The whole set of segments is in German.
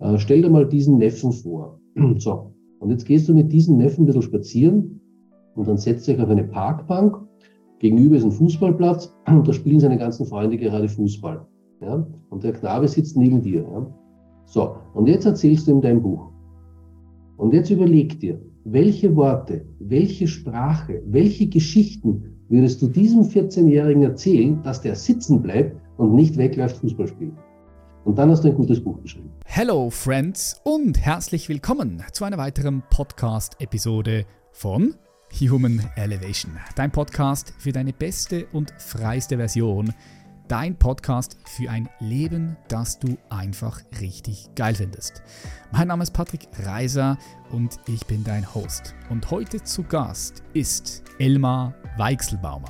Äh, stell dir mal diesen Neffen vor. so, und jetzt gehst du mit diesem Neffen ein bisschen spazieren und dann setzt dich auf eine Parkbank. Gegenüber ist ein Fußballplatz und da spielen seine ganzen Freunde gerade Fußball. Ja? Und der Knabe sitzt neben dir. Ja? So, und jetzt erzählst du ihm dein Buch. Und jetzt überleg dir, welche Worte, welche Sprache, welche Geschichten würdest du diesem 14-Jährigen erzählen, dass der sitzen bleibt und nicht wegläuft Fußball spielen? Und dann hast du ein gutes Buch geschrieben. Hello Friends und herzlich willkommen zu einer weiteren Podcast-Episode von Human Elevation. Dein Podcast für deine beste und freiste Version dein Podcast für ein Leben, das du einfach richtig geil findest. Mein Name ist Patrick Reiser und ich bin dein Host. Und heute zu Gast ist Elmar Weichselbaumer.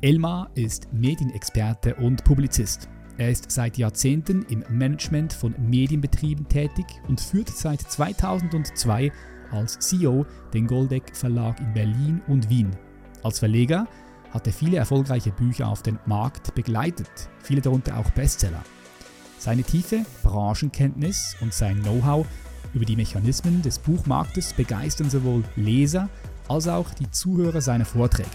Elmar ist Medienexperte und Publizist. Er ist seit Jahrzehnten im Management von Medienbetrieben tätig und führt seit 2002 als CEO den Goldeck Verlag in Berlin und Wien. Als Verleger hat er viele erfolgreiche Bücher auf den Markt begleitet, viele darunter auch Bestseller. Seine tiefe Branchenkenntnis und sein Know-how über die Mechanismen des Buchmarktes begeistern sowohl Leser als auch die Zuhörer seiner Vorträge.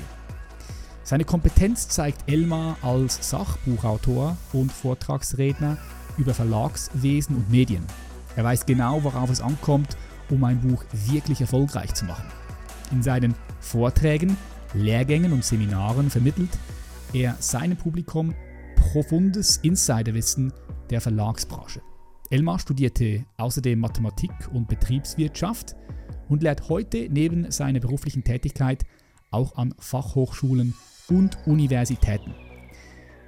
Seine Kompetenz zeigt Elmar als Sachbuchautor und Vortragsredner über Verlagswesen und Medien. Er weiß genau, worauf es ankommt, um ein Buch wirklich erfolgreich zu machen. In seinen Vorträgen Lehrgängen und Seminaren vermittelt er seinem Publikum profundes Insiderwissen der Verlagsbranche. Elmar studierte außerdem Mathematik und Betriebswirtschaft und lehrt heute neben seiner beruflichen Tätigkeit auch an Fachhochschulen und Universitäten.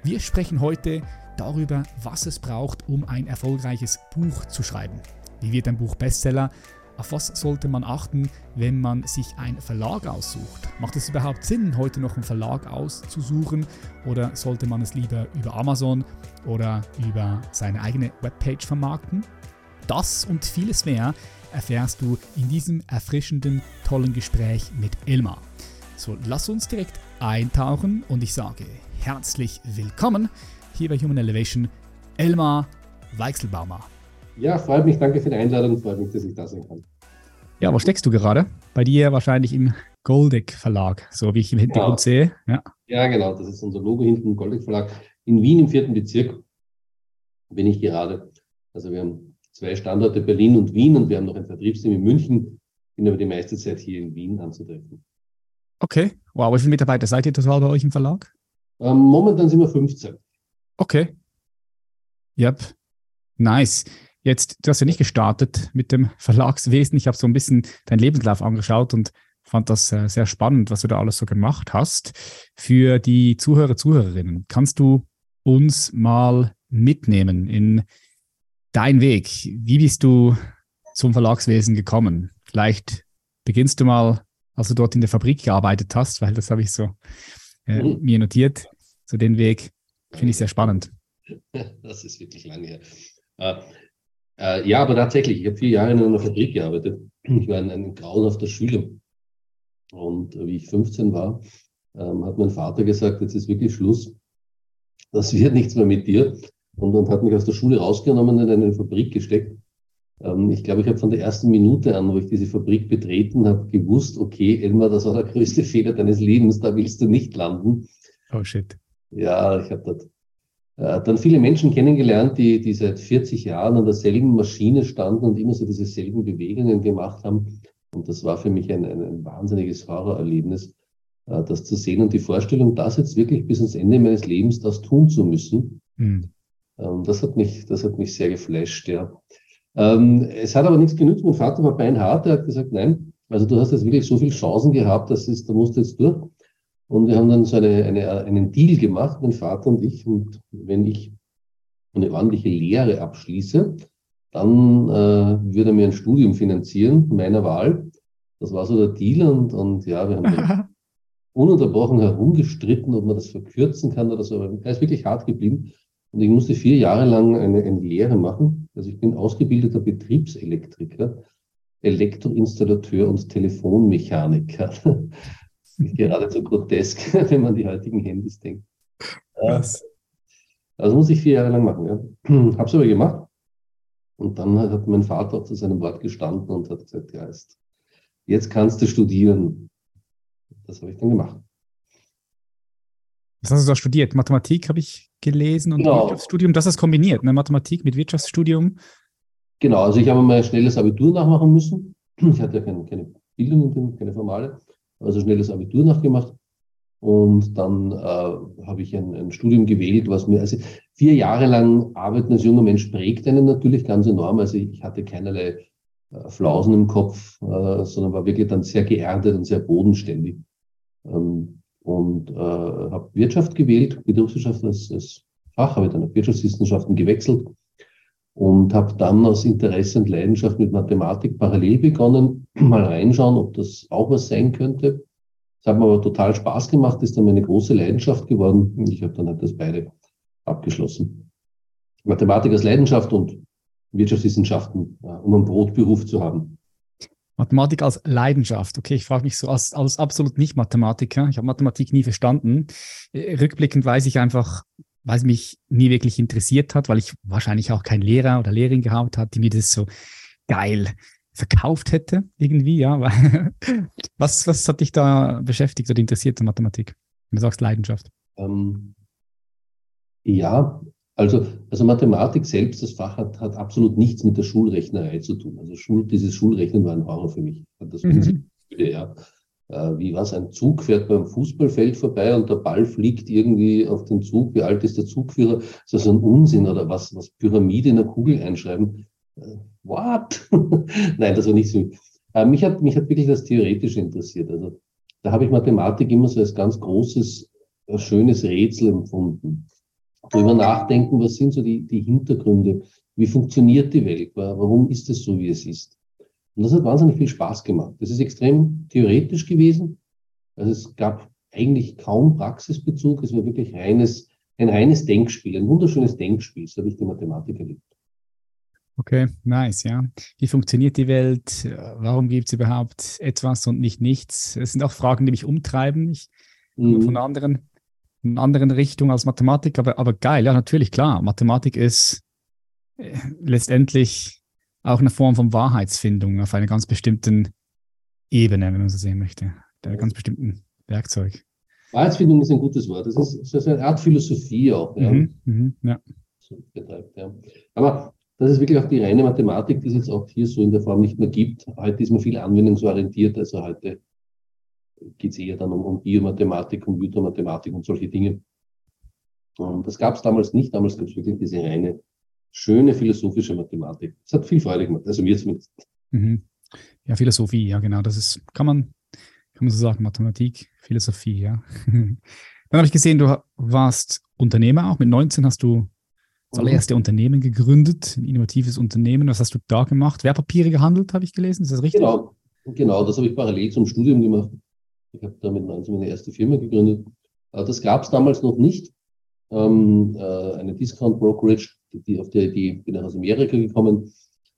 Wir sprechen heute darüber, was es braucht, um ein erfolgreiches Buch zu schreiben. Wie wird ein Buch Bestseller? Auf was sollte man achten, wenn man sich einen Verlag aussucht? Macht es überhaupt Sinn, heute noch einen Verlag auszusuchen oder sollte man es lieber über Amazon oder über seine eigene Webpage vermarkten? Das und vieles mehr erfährst du in diesem erfrischenden, tollen Gespräch mit Elmar. So, lass uns direkt eintauchen und ich sage herzlich willkommen hier bei Human Elevation, Elmar Weichselbaumer. Ja, freut mich. Danke für die Einladung. Freut mich, dass ich da sein kann. Ja, wo steckst du gerade? Bei dir wahrscheinlich im Goldeck Verlag, so wie ich im Hintergrund ja. sehe. Ja. ja, genau. Das ist unser Logo hinten im Goldeck Verlag. In Wien im vierten Bezirk bin ich gerade. Also wir haben zwei Standorte, Berlin und Wien, und wir haben noch ein Vertriebsteam in München. Bin aber die meiste Zeit hier in Wien anzutreffen. Okay. Wow, wie viele Mitarbeiter seid ihr total bei euch im Verlag? Ähm, momentan sind wir 15. Okay. Yep. Nice. Jetzt, du hast ja nicht gestartet mit dem Verlagswesen. Ich habe so ein bisschen deinen Lebenslauf angeschaut und fand das äh, sehr spannend, was du da alles so gemacht hast. Für die Zuhörer, Zuhörerinnen, kannst du uns mal mitnehmen in deinen Weg? Wie bist du zum Verlagswesen gekommen? Vielleicht beginnst du mal, als du dort in der Fabrik gearbeitet hast, weil das habe ich so äh, mhm. mir notiert. So den Weg finde ich sehr spannend. Das ist wirklich lange her. Äh, äh, ja, aber tatsächlich, ich habe vier Jahre in einer Fabrik gearbeitet. Ich war ein, ein grauenhafter Schüler. Und wie ich 15 war, ähm, hat mein Vater gesagt, jetzt ist wirklich Schluss. Das wird nichts mehr mit dir. Und dann hat mich aus der Schule rausgenommen und in eine Fabrik gesteckt. Ähm, ich glaube, ich habe von der ersten Minute an, wo ich diese Fabrik betreten habe, gewusst, okay, Elmar, das war der größte Fehler deines Lebens, da willst du nicht landen. Oh shit. Ja, ich habe dort äh, dann viele Menschen kennengelernt, die, die seit 40 Jahren an derselben Maschine standen und immer so diese selben Bewegungen gemacht haben. Und das war für mich ein, ein, ein wahnsinniges Horrorerlebnis, äh, das zu sehen und die Vorstellung, das jetzt wirklich bis ans Ende meines Lebens das tun zu müssen. Mhm. Das hat mich, das hat mich sehr geflasht, ja. Ähm, es hat aber nichts genützt. Mein Vater war beinhart. Er hat gesagt, nein, also du hast jetzt wirklich so viele Chancen gehabt, dass es, da musst du jetzt durch. Und wir haben dann so eine, eine, einen Deal gemacht, mein Vater und ich. Und wenn ich eine ordentliche Lehre abschließe, dann äh, würde er mir ein Studium finanzieren, meiner Wahl. Das war so der Deal. Und, und ja, wir haben ununterbrochen herumgestritten, ob man das verkürzen kann oder so. Aber er ist wirklich hart geblieben. Und ich musste vier Jahre lang eine, eine Lehre machen. Also ich bin ausgebildeter Betriebselektriker, Elektroinstallateur und Telefonmechaniker geradezu grotesk, wenn man die heutigen Handys denkt. Was? Also muss ich vier Jahre lang machen. Ja. Habe es aber gemacht. Und dann hat mein Vater auch zu seinem Wort gestanden und hat gesagt, ja, jetzt, jetzt kannst du studieren. Das habe ich dann gemacht. Was hast du da studiert? Mathematik habe ich gelesen und genau. Wirtschaftsstudium. Das ist kombiniert, ne? Mathematik mit Wirtschaftsstudium. Genau, also ich habe mal ein schnelles Abitur nachmachen müssen. Ich hatte ja keine, keine Bildung, keine formale, also schnelles Abitur nachgemacht. Und dann äh, habe ich ein, ein, Studium gewählt, was mir, also vier Jahre lang arbeiten als junger Mensch prägt einen natürlich ganz enorm. Also ich hatte keinerlei äh, Flausen im Kopf, äh, sondern war wirklich dann sehr geerdet und sehr bodenständig. Ähm, und äh, habe Wirtschaft gewählt, Betriebswirtschaft als, als Fach, habe dann auf Wirtschaftswissenschaften gewechselt und habe dann aus Interesse und Leidenschaft mit Mathematik parallel begonnen, mal reinschauen, ob das auch was sein könnte. Es hat mir aber total Spaß gemacht, ist dann meine große Leidenschaft geworden und ich habe dann halt das beide abgeschlossen. Mathematik als Leidenschaft und Wirtschaftswissenschaften, um einen Brotberuf zu haben. Mathematik als Leidenschaft. Okay, ich frage mich so als, als absolut nicht Mathematiker. Ich habe Mathematik nie verstanden. Äh, rückblickend weiß ich einfach, weil es mich nie wirklich interessiert hat, weil ich wahrscheinlich auch keinen Lehrer oder Lehrerin gehabt hat, die mir das so geil verkauft hätte, irgendwie, ja. was, was hat dich da beschäftigt oder interessiert in Mathematik? Wenn du sagst Leidenschaft. Ähm, ja, also, also Mathematik selbst, das Fach hat, hat absolut nichts mit der Schulrechnerei zu tun. Also Schul, dieses Schulrechnen war ein Horror für mich. Das mhm. ja. Äh, wie was? Ein Zug fährt beim Fußballfeld vorbei und der Ball fliegt irgendwie auf den Zug. Wie alt ist der Zugführer? Ist das ein Unsinn oder was? Was Pyramide in der Kugel einschreiben? Äh, what? Nein, das war nicht so. Äh, mich hat, mich hat wirklich das Theoretische interessiert. Also, da habe ich Mathematik immer so als ganz großes, schönes Rätsel empfunden drüber nachdenken, was sind so die, die Hintergründe, wie funktioniert die Welt, warum ist es so, wie es ist. Und das hat wahnsinnig viel Spaß gemacht. Das ist extrem theoretisch gewesen. Also es gab eigentlich kaum Praxisbezug. Es war wirklich reines, ein reines Denkspiel, ein wunderschönes Denkspiel. So habe ich die Mathematik erlebt. Okay, nice, ja. Wie funktioniert die Welt? Warum gibt es überhaupt etwas und nicht nichts? Es sind auch Fragen, die mich umtreiben. Ich mhm. von anderen in anderen Richtung als Mathematik, aber, aber geil, ja, natürlich, klar. Mathematik ist äh, letztendlich auch eine Form von Wahrheitsfindung auf einer ganz bestimmten Ebene, wenn man so sehen möchte, der ganz bestimmten Werkzeug. Wahrheitsfindung ist ein gutes Wort. Das ist, das ist eine Art Philosophie auch. Ja. Mhm, mhm, ja. So betreibt, ja. Aber das ist wirklich auch die reine Mathematik, die es jetzt auch hier so in der Form nicht mehr gibt. Heute ist man viel anwendungsorientiert. Also heute geht es eher dann um, um Biomathematik, Computermathematik und solche Dinge. Und das gab es damals nicht. Damals gab es wirklich diese reine, schöne philosophische Mathematik. Es hat viel Freude gemacht, also mir zumindest. Mhm. Ja, Philosophie, ja genau. Das ist, kann man, kann man so sagen, Mathematik, Philosophie, ja. Dann habe ich gesehen, du warst Unternehmer auch. Mit 19 hast du das mhm. allererste Unternehmen gegründet, ein innovatives Unternehmen. Was hast du da gemacht? Wertpapiere gehandelt, habe ich gelesen. Ist das richtig? Genau, genau das habe ich parallel zum Studium gemacht. Ich habe da mit 19 meine erste Firma gegründet. Äh, das gab es damals noch nicht. Ähm, äh, eine Discount Brokerage, die auf der Idee bin ich aus Amerika gekommen.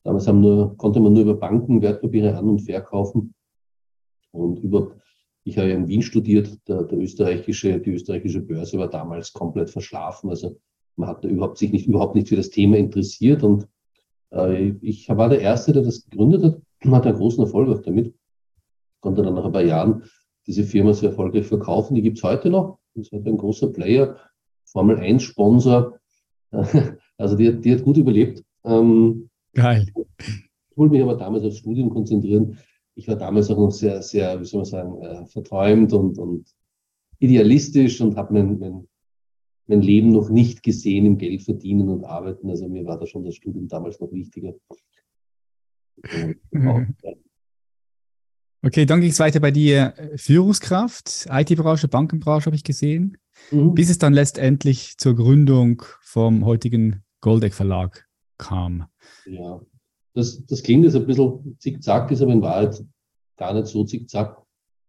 Damals haben nur, konnte man nur über Banken Wertpapiere an- und verkaufen. Und über, ich habe ja in Wien studiert, der, der österreichische, die österreichische Börse war damals komplett verschlafen. Also man hat überhaupt, sich nicht, überhaupt nicht für das Thema interessiert. Und äh, ich war der Erste, der das gegründet hat und hatte einen großen Erfolg auch damit. Konnte dann nach ein paar Jahren diese Firma sehr erfolgreich verkaufen. Die gibt es heute noch. Das ist halt ein großer Player, Formel 1 Sponsor. Also die, die hat gut überlebt. Ähm, Geil. Ich wollte mich aber damals aufs Studium konzentrieren. Ich war damals auch noch sehr, sehr, wie soll man sagen, äh, verträumt und, und idealistisch und habe mein, mein, mein Leben noch nicht gesehen im Geld verdienen und arbeiten. Also mir war da schon das Studium damals noch wichtiger. Und, mhm. Okay, dann ging es weiter bei dir. Führungskraft, IT-Branche, Bankenbranche habe ich gesehen, mhm. bis es dann letztendlich zur Gründung vom heutigen Goldeck Verlag kam. Ja, das, das klingt jetzt ein bisschen zickzack, ist aber in Wahrheit gar nicht so zickzack.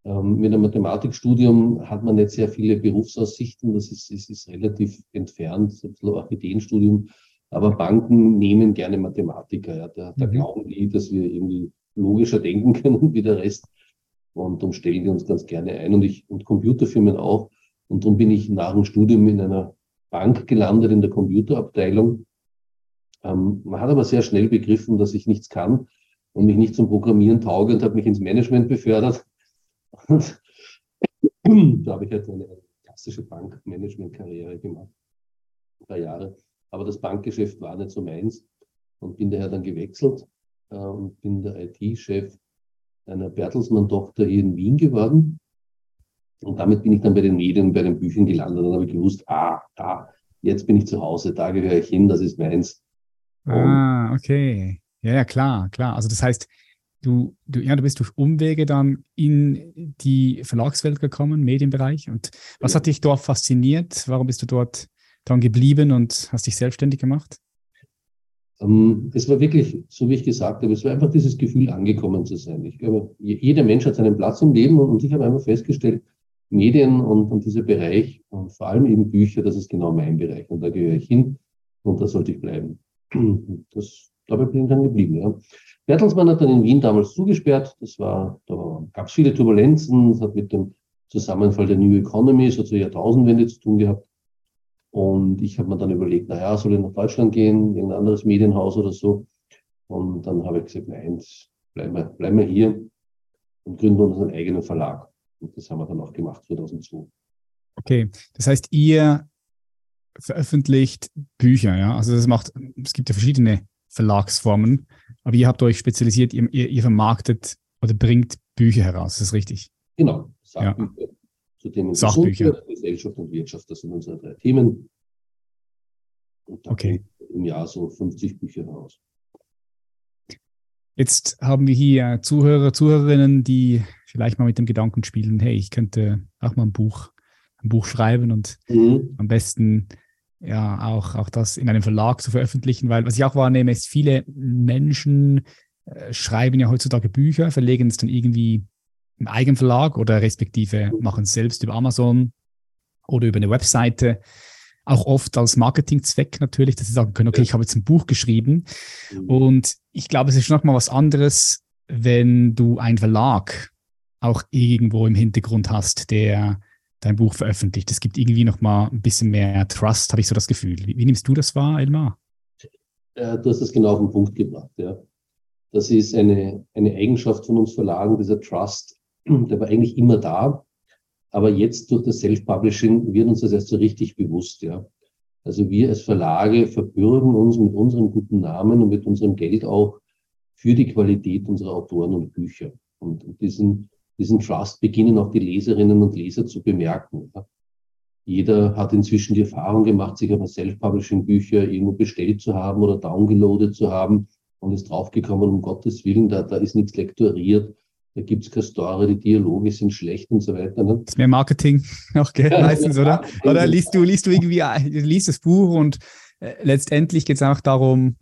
Ähm, mit einem Mathematikstudium hat man nicht sehr viele Berufsaussichten, das ist, ist, ist relativ entfernt, ein bisschen auch Ideenstudium. Aber Banken nehmen gerne Mathematiker. Ja. Da, da mhm. glauben die, dass wir irgendwie logischer denken können wie der Rest. Und darum stellen die uns ganz gerne ein und ich und Computerfirmen auch. Und darum bin ich nach dem Studium in einer Bank gelandet in der Computerabteilung. Ähm, man hat aber sehr schnell begriffen, dass ich nichts kann und mich nicht zum Programmieren tauge und habe mich ins Management befördert. Da habe ich halt eine klassische Bankmanagement-Karriere gemacht. Drei Jahre. Aber das Bankgeschäft war nicht so meins und bin daher dann gewechselt äh, und bin der IT-Chef einer Bertelsmann-Tochter hier in Wien geworden. Und damit bin ich dann bei den Medien, bei den Büchern gelandet. Und dann habe ich gewusst, ah, da, jetzt bin ich zu Hause, da gehöre ich hin, das ist meins. ah, okay. Ja, ja, klar, klar. Also das heißt, du, du, ja, du bist durch Umwege dann in die Verlagswelt gekommen, Medienbereich. Und was ja. hat dich dort fasziniert? Warum bist du dort dann geblieben und hast dich selbstständig gemacht? Ähm, es war wirklich, so wie ich gesagt habe, es war einfach dieses Gefühl, angekommen zu sein. Ich glaube, jeder Mensch hat seinen Platz im Leben und ich habe einfach festgestellt, Medien und, und dieser Bereich und vor allem eben Bücher, das ist genau mein Bereich und da gehöre ich hin und da sollte ich bleiben. Das, dabei bin ich dann geblieben. Ja. Bertelsmann hat dann in Wien damals zugesperrt. Das war, da gab es viele Turbulenzen. Das hat mit dem Zusammenfall der New Economy so zur Jahrtausendwende zu tun gehabt. Und ich habe mir dann überlegt, naja, soll ich nach Deutschland gehen, irgendein anderes Medienhaus oder so. Und dann habe ich gesagt, nein, bleiben wir, bleiben wir hier und gründen unseren eigenen Verlag. Und das haben wir dann auch gemacht 2002. Okay, das heißt, ihr veröffentlicht Bücher, ja? Also das macht, es gibt ja verschiedene Verlagsformen, aber ihr habt euch spezialisiert, ihr, ihr, ihr vermarktet oder bringt Bücher heraus, ist das richtig? Genau, Sachbücher. Ja. Zu Themen Sachbücher. Gesellschaft und Wirtschaft, das sind unsere drei Themen. Und da okay. im Jahr so 50 Bücher heraus. Jetzt haben wir hier Zuhörer, Zuhörerinnen, die vielleicht mal mit dem Gedanken spielen, hey, ich könnte auch mal ein Buch, ein Buch schreiben und mhm. am besten ja auch, auch das in einem Verlag zu veröffentlichen, weil was ich auch wahrnehme, ist, viele Menschen äh, schreiben ja heutzutage Bücher, verlegen es dann irgendwie im Eigenverlag oder respektive machen es selbst über Amazon oder über eine Webseite auch oft als Marketingzweck natürlich, dass sie sagen können, okay, ich habe jetzt ein Buch geschrieben. Mhm. Und ich glaube, es ist noch mal was anderes, wenn du einen Verlag auch irgendwo im Hintergrund hast, der dein Buch veröffentlicht. Es gibt irgendwie noch mal ein bisschen mehr Trust, habe ich so das Gefühl. Wie, wie nimmst du das wahr, Elmar? Äh, du hast das genau auf den Punkt gebracht, ja. Das ist eine, eine Eigenschaft von uns Verlagen, dieser Trust, der war eigentlich immer da. Aber jetzt durch das Self-Publishing wird uns das erst so richtig bewusst, ja. Also wir als Verlage verbürgen uns mit unserem guten Namen und mit unserem Geld auch für die Qualität unserer Autoren und Bücher. Und, diesen, diesen Trust beginnen auch die Leserinnen und Leser zu bemerken. Ja. Jeder hat inzwischen die Erfahrung gemacht, sich aber Self-Publishing-Bücher irgendwo bestellt zu haben oder downgeloadet zu haben und ist draufgekommen, um Gottes Willen, da, da ist nichts lektoriert da gibt es keine Story, die Dialoge sind schlecht und so weiter. Ne? Das ist mehr Marketing auch, gell, ja, meistens, oder? Oder liest du, liest du irgendwie, liest das Buch und äh, letztendlich geht es auch darum,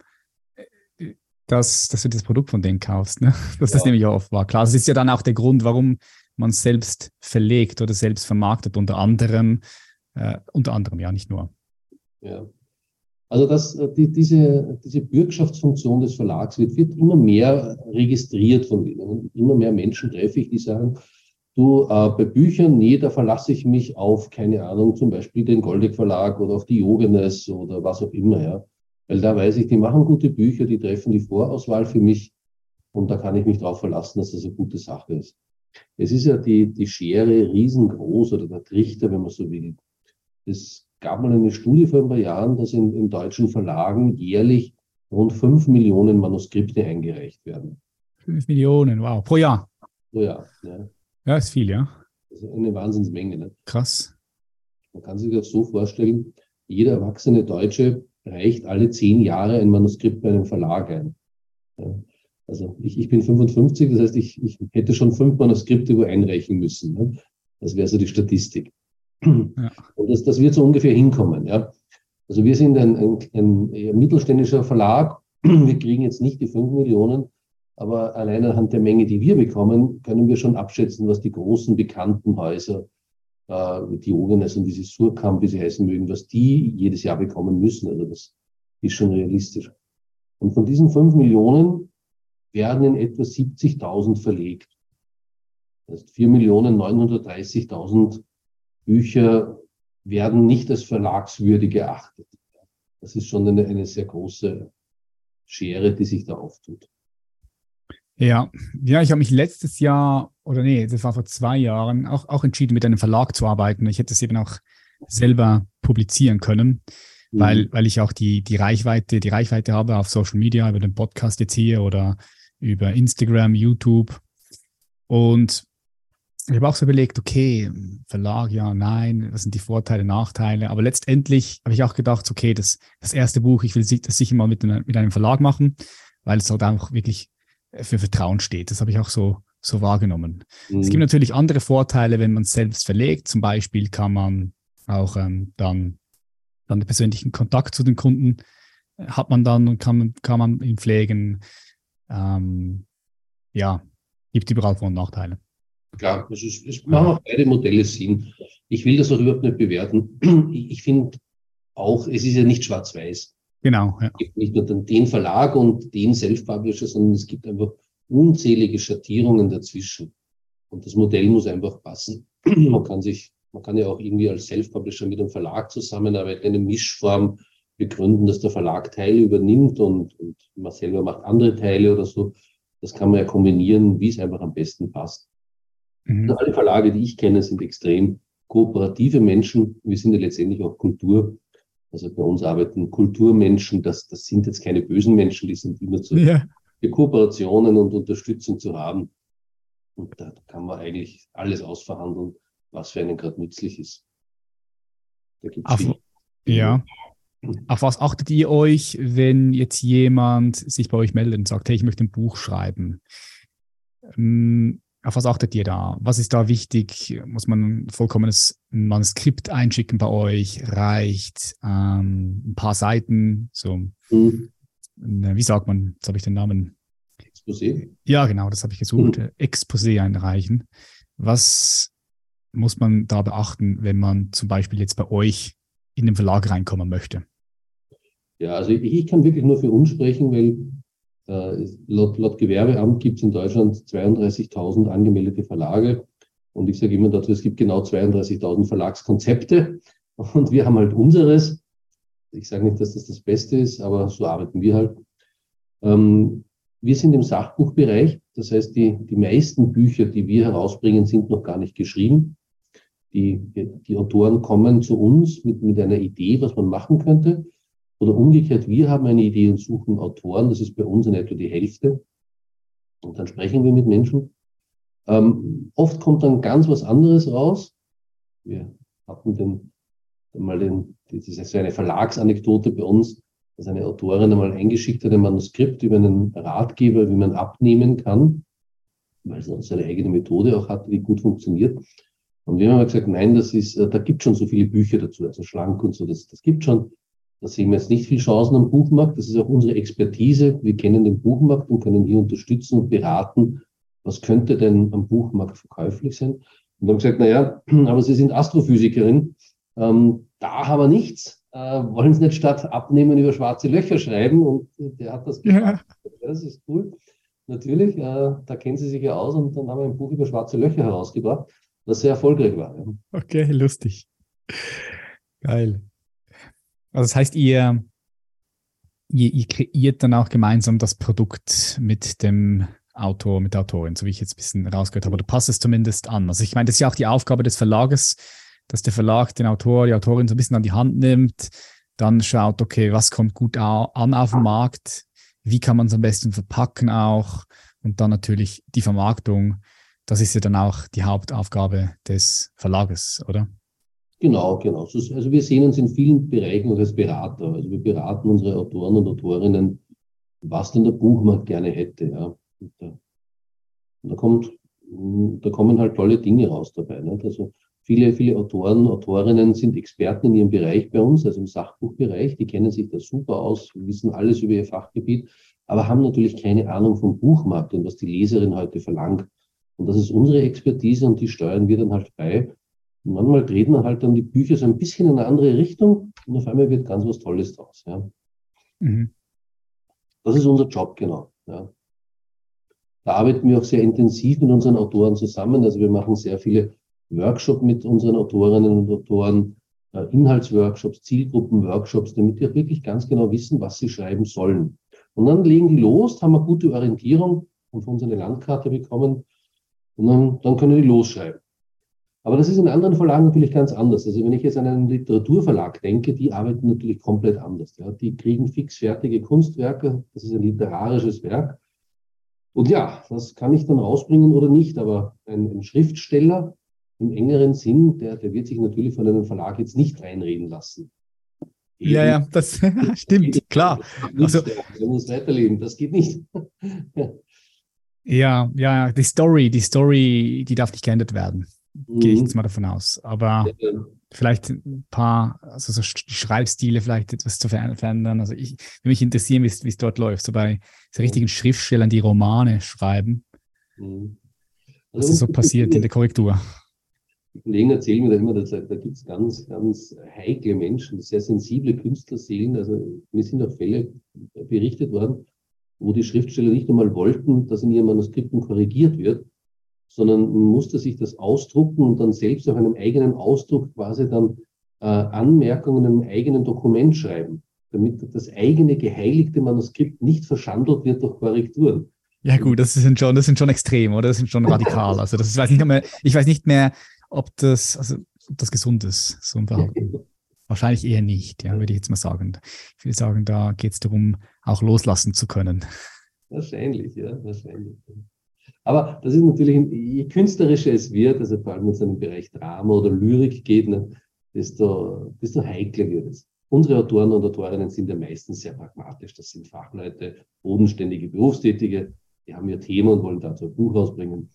äh, dass, dass du das Produkt von denen kaufst. Ne? Dass ja. das nämlich auch oft war. Klar, das ist ja dann auch der Grund, warum man es selbst verlegt oder selbst vermarktet, unter anderem, äh, unter anderem, ja, nicht nur. Ja. Also das, äh, die, diese, diese Bürgschaftsfunktion des Verlags wird, wird immer mehr registriert von denen. Immer mehr Menschen treffe ich, die sagen, du, äh, bei Büchern, nee, da verlasse ich mich auf, keine Ahnung, zum Beispiel den Goldeck Verlag oder auf die Jogenes oder was auch immer, ja. Weil da weiß ich, die machen gute Bücher, die treffen die Vorauswahl für mich und da kann ich mich darauf verlassen, dass das eine gute Sache ist. Es ist ja die, die Schere riesengroß oder der Trichter, wenn man so will. Das gab mal eine Studie vor ein paar Jahren, dass in, in deutschen Verlagen jährlich rund fünf Millionen Manuskripte eingereicht werden. Fünf Millionen, wow, pro Jahr. Pro Jahr, ja. Ja, ist viel, ja. Das ist eine Wahnsinnsmenge. Ne? Krass. Man kann sich das so vorstellen, jeder erwachsene Deutsche reicht alle zehn Jahre ein Manuskript bei einem Verlag ein. Ja. Also ich, ich bin 55, das heißt, ich, ich hätte schon fünf Manuskripte wo einreichen müssen. Ne? Das wäre so die Statistik. Ja. Und das, das wird so ungefähr hinkommen. Ja. Also wir sind ein, ein, ein mittelständischer Verlag. Wir kriegen jetzt nicht die fünf Millionen, aber allein anhand der Menge, die wir bekommen, können wir schon abschätzen, was die großen bekannten Häuser, äh, Diogenes und diese Surkamp, wie sie heißen mögen, was die jedes Jahr bekommen müssen. Also das ist schon realistisch. Und von diesen fünf Millionen werden in etwa 70.000 verlegt. Das heißt 4.930.000 Bücher werden nicht als verlagswürdig geachtet. Das ist schon eine, eine sehr große Schere, die sich da auftut. Ja, ja, ich habe mich letztes Jahr, oder nee, das war vor zwei Jahren, auch, auch entschieden, mit einem Verlag zu arbeiten. Ich hätte es eben auch selber publizieren können, mhm. weil, weil ich auch die, die Reichweite, die Reichweite habe auf Social Media, über den Podcast jetzt hier oder über Instagram, YouTube. Und ich habe auch so überlegt, okay, Verlag, ja, nein, was sind die Vorteile, Nachteile? Aber letztendlich habe ich auch gedacht, okay, das, das erste Buch, ich will das sicher mal mit, mit einem Verlag machen, weil es halt auch wirklich für Vertrauen steht. Das habe ich auch so, so wahrgenommen. Mhm. Es gibt natürlich andere Vorteile, wenn man es selbst verlegt. Zum Beispiel kann man auch ähm, dann, dann den persönlichen Kontakt zu den Kunden äh, hat man dann und kann, kann man ihn pflegen. Ähm, ja, gibt überall Vor- und Nachteile. Klar, es, ist, es machen auch beide Modelle Sinn. Ich will das auch überhaupt nicht bewerten. Ich, ich finde auch, es ist ja nicht schwarz-weiß. Genau. Ja. Es gibt nicht nur den Verlag und den Self-Publisher, sondern es gibt einfach unzählige Schattierungen dazwischen. Und das Modell muss einfach passen. Man kann sich, man kann ja auch irgendwie als Self-Publisher mit einem Verlag zusammenarbeiten, eine Mischform begründen, dass der Verlag Teile übernimmt und, und man selber macht andere Teile oder so. Das kann man ja kombinieren, wie es einfach am besten passt. Mhm. Alle Verlage, die ich kenne, sind extrem kooperative Menschen. Wir sind ja letztendlich auch Kultur. Also bei uns arbeiten Kulturmenschen. Das, das sind jetzt keine bösen Menschen, die sind immer zu, ja. für Kooperationen und Unterstützung zu haben. Und da kann man eigentlich alles ausverhandeln, was für einen gerade nützlich ist. Da gibt's Auf, ja. Auf was achtet ihr euch, wenn jetzt jemand sich bei euch meldet und sagt, hey, ich möchte ein Buch schreiben? Ähm, auf was achtet ihr da? Was ist da wichtig? Muss man ein vollkommenes Manuskript einschicken bei euch? Reicht ähm, ein paar Seiten? So, mhm. wie sagt man? Jetzt habe ich den Namen. Exposé? Ja, genau, das habe ich gesucht. Mhm. Exposé einreichen. Was muss man da beachten, wenn man zum Beispiel jetzt bei euch in den Verlag reinkommen möchte? Ja, also ich, ich kann wirklich nur für uns sprechen, weil laut, laut Gewerbeamt gibt es in Deutschland 32.000 angemeldete Verlage. Und ich sage immer dazu, es gibt genau 32.000 Verlagskonzepte. Und wir haben halt unseres. Ich sage nicht, dass das das Beste ist, aber so arbeiten wir halt. Ähm, wir sind im Sachbuchbereich. Das heißt, die, die meisten Bücher, die wir herausbringen, sind noch gar nicht geschrieben. Die, die Autoren kommen zu uns mit, mit einer Idee, was man machen könnte. Oder umgekehrt, wir haben eine Idee und suchen Autoren, das ist bei uns in etwa die Hälfte. Und dann sprechen wir mit Menschen. Ähm, oft kommt dann ganz was anderes raus. Wir hatten den, mal den, das ist so eine Verlagsanekdote bei uns, dass eine Autorin einmal eingeschickt hat, ein Manuskript über einen Ratgeber, wie man abnehmen kann, weil sie seine eigene Methode auch hatte, die gut funktioniert. Und wir haben gesagt, nein, das ist, äh, da gibt schon so viele Bücher dazu, also schlank und so, das, das gibt schon. Da sehen wir jetzt nicht viel Chancen am Buchmarkt. Das ist auch unsere Expertise. Wir kennen den Buchmarkt und können hier unterstützen und beraten, was könnte denn am Buchmarkt verkäuflich sein. Und haben gesagt, naja, aber Sie sind Astrophysikerin, ähm, da haben wir nichts. Äh, wollen Sie nicht statt abnehmen über schwarze Löcher schreiben? Und der hat das gemacht. Ja. Das ist cool. Natürlich, äh, da kennen Sie sich ja aus und dann haben wir ein Buch über schwarze Löcher herausgebracht, das sehr erfolgreich war. Ja. Okay, lustig. Geil. Also das heißt, ihr, ihr, ihr kreiert dann auch gemeinsam das Produkt mit dem Autor, mit der Autorin, so wie ich jetzt ein bisschen rausgehört habe. Oder passt es zumindest an? Also ich meine, das ist ja auch die Aufgabe des Verlages, dass der Verlag den Autor, die Autorin so ein bisschen an die Hand nimmt, dann schaut, okay, was kommt gut an auf dem Markt, wie kann man es am besten verpacken auch und dann natürlich die Vermarktung. Das ist ja dann auch die Hauptaufgabe des Verlages, oder? Genau, genau. Also wir sehen uns in vielen Bereichen auch als Berater. Also wir beraten unsere Autoren und Autorinnen, was denn der Buchmarkt gerne hätte. Ja. Und da, kommt, da kommen halt tolle Dinge raus dabei. Nicht? Also viele, viele Autoren, Autorinnen sind Experten in ihrem Bereich bei uns, also im Sachbuchbereich. Die kennen sich da super aus, wissen alles über ihr Fachgebiet, aber haben natürlich keine Ahnung vom Buchmarkt und was die Leserin heute verlangt. Und das ist unsere Expertise und die steuern wir dann halt bei und manchmal dreht man halt dann die Bücher so ein bisschen in eine andere Richtung und auf einmal wird ganz was Tolles draus. Ja. Mhm. Das ist unser Job, genau. Ja. Da arbeiten wir auch sehr intensiv mit unseren Autoren zusammen. Also wir machen sehr viele Workshops mit unseren Autorinnen und Autoren, äh, Inhaltsworkshops, Zielgruppenworkshops, damit die auch wirklich ganz genau wissen, was sie schreiben sollen. Und dann legen die los, haben eine gute Orientierung und von uns eine Landkarte bekommen und dann, dann können die losschreiben. Aber das ist in anderen Verlagen natürlich ganz anders. Also wenn ich jetzt an einen Literaturverlag denke, die arbeiten natürlich komplett anders. Ja. Die kriegen fix fertige Kunstwerke, das ist ein literarisches Werk. Und ja, das kann ich dann rausbringen oder nicht. Aber ein, ein Schriftsteller im engeren Sinn, der, der wird sich natürlich von einem Verlag jetzt nicht reinreden lassen. Eben, ja, ja, das stimmt, klar. Also, muss weiterleben, das geht nicht. ja, ja, die Story, die Story, die darf nicht geändert werden. Mhm. Gehe ich mhm. jetzt mal davon aus. Aber ja. vielleicht ein paar, also so Schreibstile vielleicht etwas zu verändern. Also ich würde mich interessieren, wie es dort läuft. So bei so richtigen Schriftstellern, die Romane schreiben. Mhm. Also, was ist so passiert in der Korrektur? Die Kollegen erzählen mir da immer, dass, da gibt es ganz, ganz heikle Menschen, sehr sensible Künstlerseelen. Also mir sind auch Fälle berichtet worden, wo die Schriftsteller nicht einmal wollten, dass in ihren Manuskripten korrigiert wird, sondern man musste sich das ausdrucken und dann selbst auf einem eigenen Ausdruck quasi dann äh, Anmerkungen in einem eigenen Dokument schreiben, damit das eigene geheiligte Manuskript nicht verschandelt wird durch Korrekturen. Ja gut, das sind schon, das sind schon extrem, oder? Das sind schon radikal. Also das ist, weiß nicht mehr, ich weiß nicht mehr, ob das, also, ob das gesund ist, so ein Verhalten. Wahrscheinlich eher nicht, ja, würde ich jetzt mal sagen. Ich würde sagen, da geht es darum, auch loslassen zu können. Wahrscheinlich, ja, wahrscheinlich. Aber das ist natürlich, je künstlerischer es wird, also vor allem wenn es in den Bereich Drama oder Lyrik geht, ne, desto, desto heikler wird es. Unsere Autoren und Autorinnen sind ja meistens sehr pragmatisch. Das sind Fachleute, bodenständige Berufstätige, die haben ihr Thema und wollen dazu ein Buch rausbringen.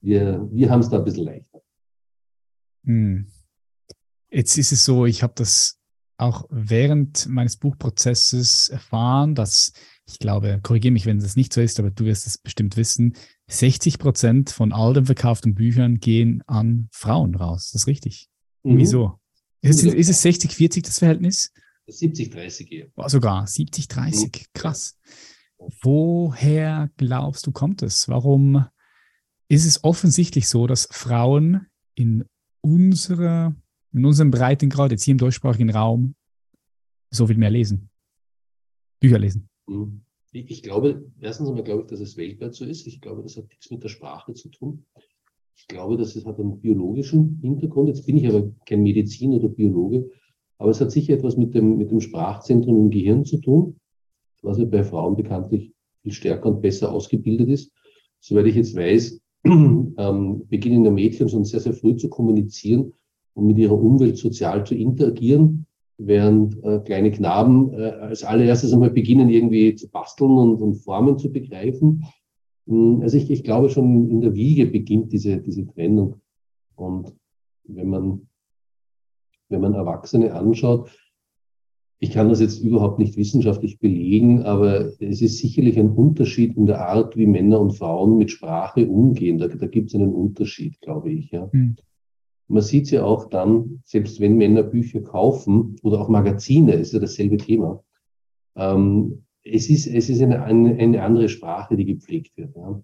Wir, wir haben es da ein bisschen leichter. Hm. Jetzt ist es so, ich habe das auch während meines Buchprozesses erfahren, dass ich glaube, korrigiere mich, wenn das nicht so ist, aber du wirst es bestimmt wissen, 60 Prozent von all den verkauften Büchern gehen an Frauen raus. Das ist richtig. Mhm. Wieso? Ist es, ist es 60-40 das Verhältnis? 70-30 eher. Sogar 70-30. Mhm. Krass. Woher glaubst du, kommt es? Warum ist es offensichtlich so, dass Frauen in unserer, in unserem Breitengrad, jetzt hier im deutschsprachigen Raum, so viel mehr lesen. Bücher lesen. Hm. Ich glaube, erstens einmal glaube ich, dass es weltweit so ist. Ich glaube, das hat nichts mit der Sprache zu tun. Ich glaube, dass es hat einen biologischen Hintergrund. Jetzt bin ich aber kein Mediziner oder Biologe, aber es hat sicher etwas mit dem, mit dem Sprachzentrum im Gehirn zu tun, was ja bei Frauen bekanntlich viel stärker und besser ausgebildet ist. Soweit ich jetzt weiß, ähm, beginnen ja Mädchen schon sehr, sehr früh zu kommunizieren und mit ihrer Umwelt sozial zu interagieren, während äh, kleine Knaben äh, als allererstes einmal beginnen, irgendwie zu basteln und, und Formen zu begreifen. Hm, also ich, ich glaube, schon in der Wiege beginnt diese, diese Trennung. Und wenn man, wenn man Erwachsene anschaut, ich kann das jetzt überhaupt nicht wissenschaftlich belegen, aber es ist sicherlich ein Unterschied in der Art, wie Männer und Frauen mit Sprache umgehen. Da, da gibt es einen Unterschied, glaube ich. Ja. Mhm. Man sieht es ja auch dann, selbst wenn Männer Bücher kaufen oder auch Magazine, ist ja dasselbe Thema. Ähm, es ist, es ist eine, eine, eine andere Sprache, die gepflegt wird. Ja.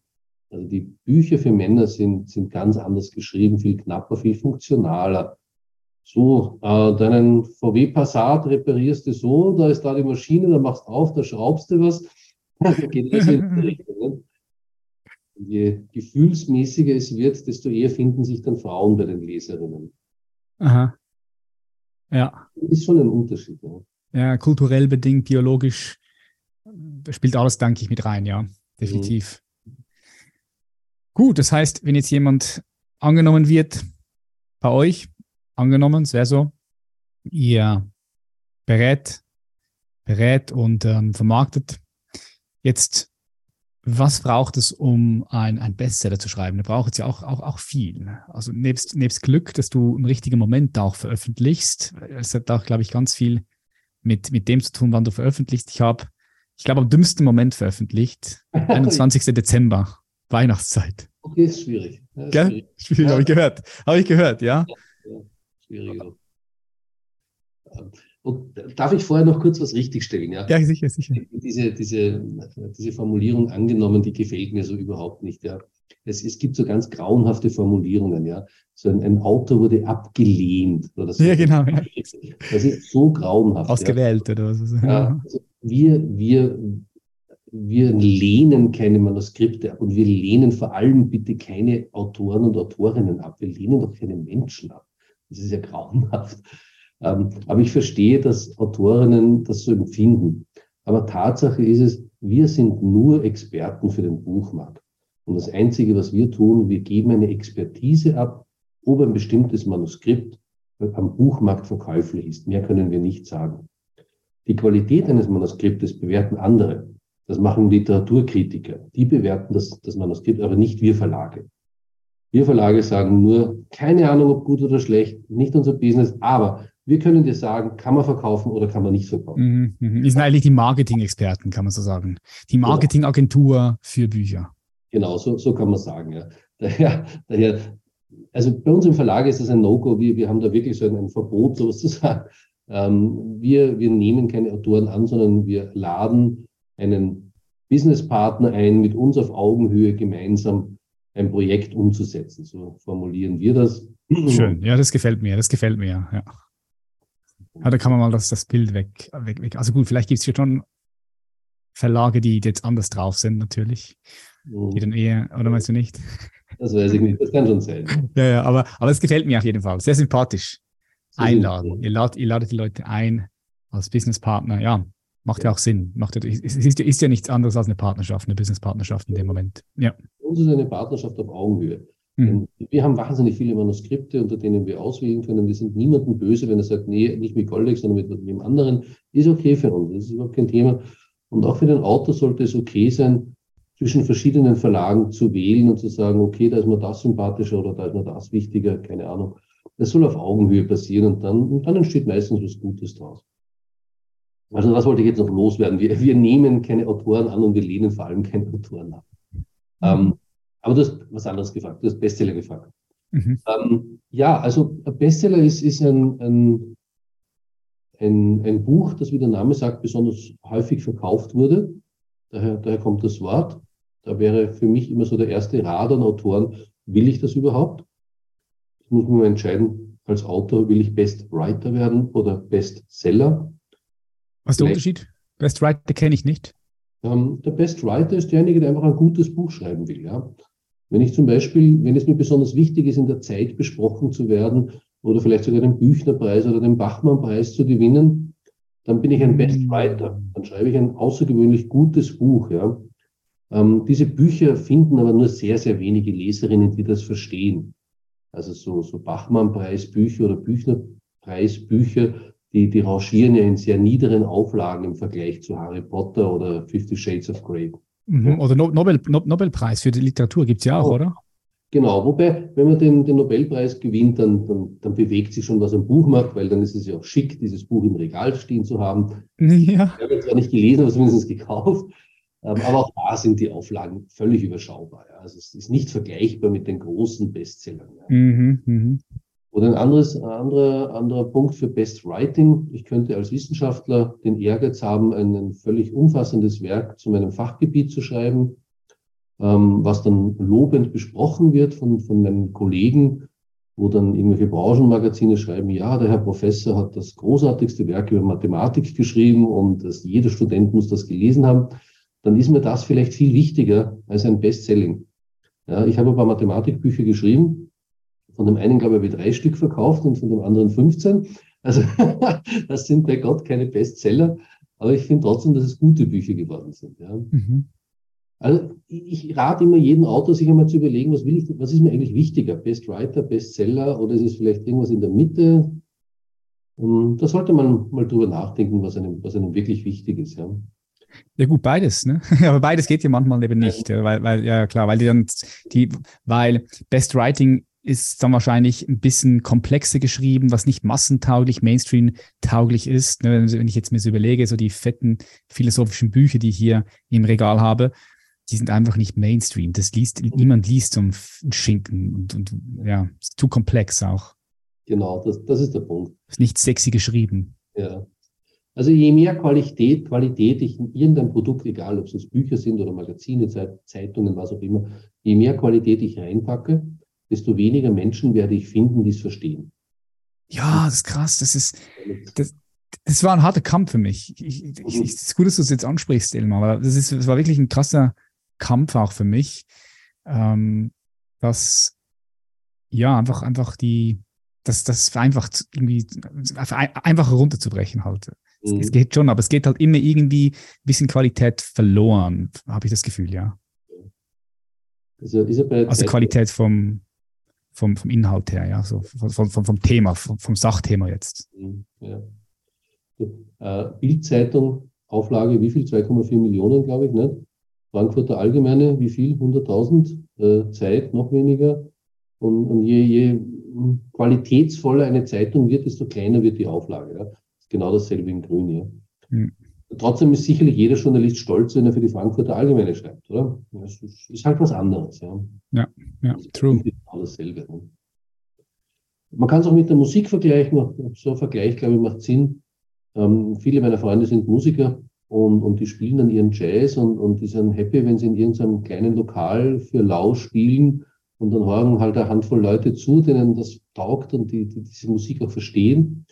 Also die Bücher für Männer sind, sind ganz anders geschrieben, viel knapper, viel funktionaler so, äh, deinen VW Passat reparierst du so, da ist da die Maschine, da machst du auf, da schraubst du was, da geht das in die Richtung. Je gefühlsmäßiger es wird, desto eher finden sich dann Frauen bei den Leserinnen. Aha. Ja. Ist schon ein Unterschied. Ja, ja kulturell bedingt, biologisch spielt alles, denke ich, mit rein, ja. Definitiv. Mhm. Gut, das heißt, wenn jetzt jemand angenommen wird bei euch, angenommen, sehr so, ihr berät, berät und ähm, vermarktet. Jetzt, was braucht es, um ein, ein Bestseller zu schreiben? Da braucht es ja auch, auch, auch viel. Also nebst, nebst Glück, dass du im richtigen Moment auch veröffentlichst. Es hat auch, glaube ich, ganz viel mit, mit dem zu tun, wann du veröffentlichst. Ich habe, ich glaube, am dümmsten Moment veröffentlicht, 21. Dezember, Weihnachtszeit. Okay, ist schwierig. Ja, ist schwierig, schwierig ja. habe ich gehört. Habe ich gehört, ja. ja schwieriger. Ähm, und darf ich vorher noch kurz was richtigstellen? Ja, ja sicher, sicher. Diese, diese, diese Formulierung angenommen, die gefällt mir so überhaupt nicht. Ja. Es, es gibt so ganz grauenhafte Formulierungen. Ja. So ein, ein Auto wurde abgelehnt. Oder so. Ja, genau. Ja. Das ist so grauenhaft. Ausgewählt ja. oder was. Ja, also wir, wir wir lehnen keine Manuskripte ab und wir lehnen vor allem bitte keine Autoren und Autorinnen ab. Wir lehnen doch keine Menschen ab. Das ist ja grauenhaft. Ähm, aber ich verstehe, dass Autorinnen das so empfinden. Aber Tatsache ist es, wir sind nur Experten für den Buchmarkt. Und das Einzige, was wir tun, wir geben eine Expertise ab, ob ein bestimmtes Manuskript am Buchmarkt verkäuflich ist. Mehr können wir nicht sagen. Die Qualität eines Manuskriptes bewerten andere. Das machen Literaturkritiker. Die bewerten das, das Manuskript, aber nicht wir Verlage. Wir Verlage sagen nur, keine Ahnung, ob gut oder schlecht, nicht unser Business, aber wir können dir sagen, kann man verkaufen oder kann man nicht verkaufen. Mhm, mhm. sind eigentlich die Marketing-Experten, kann man so sagen. Die genau. Marketingagentur für Bücher. Genau, so, so kann man sagen. Ja. Daher, daher, also bei uns im Verlag ist das ein No-Go. Wir, wir haben da wirklich so ein, ein Verbot, sowas zu sagen. Ähm, wir, wir nehmen keine Autoren an, sondern wir laden einen Businesspartner ein, mit uns auf Augenhöhe gemeinsam ein Projekt umzusetzen. So formulieren wir das. Schön, ja, das gefällt mir, das gefällt mir, ja. Ja, da kann man mal das, das Bild weg, weg, weg. Also gut, vielleicht gibt es schon Verlage, die jetzt anders drauf sind, natürlich. Mhm. Die dann eher, oder meinst du nicht? Das weiß ich nicht, das kann schon sein. ja, ja, aber, aber es gefällt mir auf jeden Fall. Sehr sympathisch. Einladen. Ihr ladet, ihr ladet die Leute ein als Businesspartner. Ja, macht ja, ja auch Sinn. Macht ja, es ist, ist ja nichts anderes als eine Partnerschaft, eine Businesspartnerschaft in dem Moment. Ja. Uns ist eine Partnerschaft auf Augenhöhe. Mhm. Wir haben wahnsinnig viele Manuskripte, unter denen wir auswählen können. Wir sind niemandem böse, wenn er sagt, nee, nicht mit Goldex, sondern mit, einem anderen. Ist okay für uns. Das ist überhaupt kein Thema. Und auch für den Autor sollte es okay sein, zwischen verschiedenen Verlagen zu wählen und zu sagen, okay, da ist mir das sympathischer oder da ist mir das wichtiger, keine Ahnung. Das soll auf Augenhöhe passieren und dann, und dann entsteht meistens was Gutes draus. Also was wollte ich jetzt noch loswerden? Wir, wir nehmen keine Autoren an und wir lehnen vor allem keine Autoren ab. Ähm, aber du hast was anderes gefragt, du hast Bestseller gefragt. Mhm. Ähm, ja, also Bestseller ist, ist ein, ein, ein, ein Buch, das, wie der Name sagt, besonders häufig verkauft wurde. Daher, daher kommt das Wort. Da wäre für mich immer so der erste Rat an Autoren, will ich das überhaupt? Ich muss mir entscheiden, als Autor will ich Best Writer werden oder Bestseller. Was ist der Unterschied? Best Writer kenne ich nicht. Ähm, der Best Writer ist derjenige, der einfach ein gutes Buch schreiben will. Ja? Wenn ich zum Beispiel, wenn es mir besonders wichtig ist, in der Zeit besprochen zu werden oder vielleicht sogar den Büchnerpreis oder den Bachmannpreis zu gewinnen, dann bin ich ein Best mm. Writer. Dann schreibe ich ein außergewöhnlich gutes Buch. Ja. Ähm, diese Bücher finden aber nur sehr, sehr wenige Leserinnen, die das verstehen. Also so, so Bachmann-Preisbücher oder Büchner-Preisbücher, die, die rangieren ja in sehr niederen Auflagen im Vergleich zu Harry Potter oder Fifty Shades of Grey. Mhm. Oder Nobel, Nobelpreis für die Literatur gibt es ja auch, oh. oder? Genau, wobei, wenn man den, den Nobelpreis gewinnt, dann, dann, dann bewegt sich schon was am Buchmarkt, weil dann ist es ja auch schick, dieses Buch im Regal stehen zu haben. Ja. Ich habe zwar nicht gelesen, aber zumindest gekauft. Ähm, aber auch da sind die Auflagen völlig überschaubar. Also es ist nicht vergleichbar mit den großen Bestsellern. Mhm, mh. Oder ein anderes, anderer, anderer Punkt für Best Writing. Ich könnte als Wissenschaftler den Ehrgeiz haben, ein völlig umfassendes Werk zu meinem Fachgebiet zu schreiben, ähm, was dann lobend besprochen wird von, von meinen Kollegen, wo dann irgendwelche Branchenmagazine schreiben, ja, der Herr Professor hat das großartigste Werk über Mathematik geschrieben und das, jeder Student muss das gelesen haben. Dann ist mir das vielleicht viel wichtiger als ein Bestselling. Ja, ich habe ein paar Mathematikbücher geschrieben, von dem einen, glaube ich, habe ich drei Stück verkauft und von dem anderen 15. Also das sind bei Gott keine Bestseller, aber ich finde trotzdem, dass es gute Bücher geworden sind. Ja. Mhm. Also ich rate immer jeden Autor, sich einmal zu überlegen, was, will ich, was ist mir eigentlich wichtiger? Best Writer, Bestseller oder ist es vielleicht irgendwas in der Mitte? Und da sollte man mal drüber nachdenken, was einem, was einem wirklich wichtig ist. Ja. Ja gut, beides, ne? Aber beides geht ja manchmal eben nicht, weil, weil ja klar, weil die dann die, weil Best Writing ist dann wahrscheinlich ein bisschen komplexer geschrieben, was nicht massentauglich, Mainstream-tauglich ist. Ne, wenn ich jetzt mir so überlege, so die fetten philosophischen Bücher, die ich hier im Regal habe, die sind einfach nicht Mainstream. Das liest, niemand liest so einen Schinken und, und ja, ist zu komplex auch. Genau, das, das ist der Punkt. Ist nicht sexy geschrieben. Ja. Also je mehr Qualität, Qualität ich in irgendein Produkt, egal ob es Bücher sind oder Magazine, Zeitungen, was auch immer, je mehr Qualität ich reinpacke, desto weniger Menschen werde ich finden, die es verstehen. Ja, das ist krass. Das ist, das, das war ein harter Kampf für mich. Ich, ich, ich, es ist gut, dass du es jetzt ansprichst, Elmar, aber das, ist, das war wirklich ein krasser Kampf auch für mich, ähm, dass ja einfach einfach die das das vereinfacht irgendwie einfach runterzubrechen halt. Mhm. Es, es, geht schon, aber es geht halt immer irgendwie ein bisschen Qualität verloren, habe ich das Gefühl, ja. Also, also Qualität vom, vom, vom Inhalt her, ja, so vom, vom, vom Thema, vom, vom Sachthema jetzt. Mhm, ja. Äh, Bildzeitung, Auflage, wie viel? 2,4 Millionen, glaube ich, ne? Frankfurter Allgemeine, wie viel? 100.000? Äh, Zeit, noch weniger. Und, und je, je qualitätsvoller eine Zeitung wird, desto kleiner wird die Auflage. Ja? Genau dasselbe in Grün. Ja? Mhm. Trotzdem ist sicherlich jeder Journalist stolz, wenn er für die Frankfurter Allgemeine schreibt, oder? Das ist halt was anderes. Ja, ja, ja true. Genau dasselbe. Man kann es auch mit der Musik vergleichen. So ein Vergleich, glaube ich, macht Sinn. Ähm, viele meiner Freunde sind Musiker und, und die spielen dann ihren Jazz und, und die sind happy, wenn sie in irgendeinem kleinen Lokal für lau spielen und dann hören halt eine Handvoll Leute zu, denen das taugt und die, die diese Musik auch verstehen.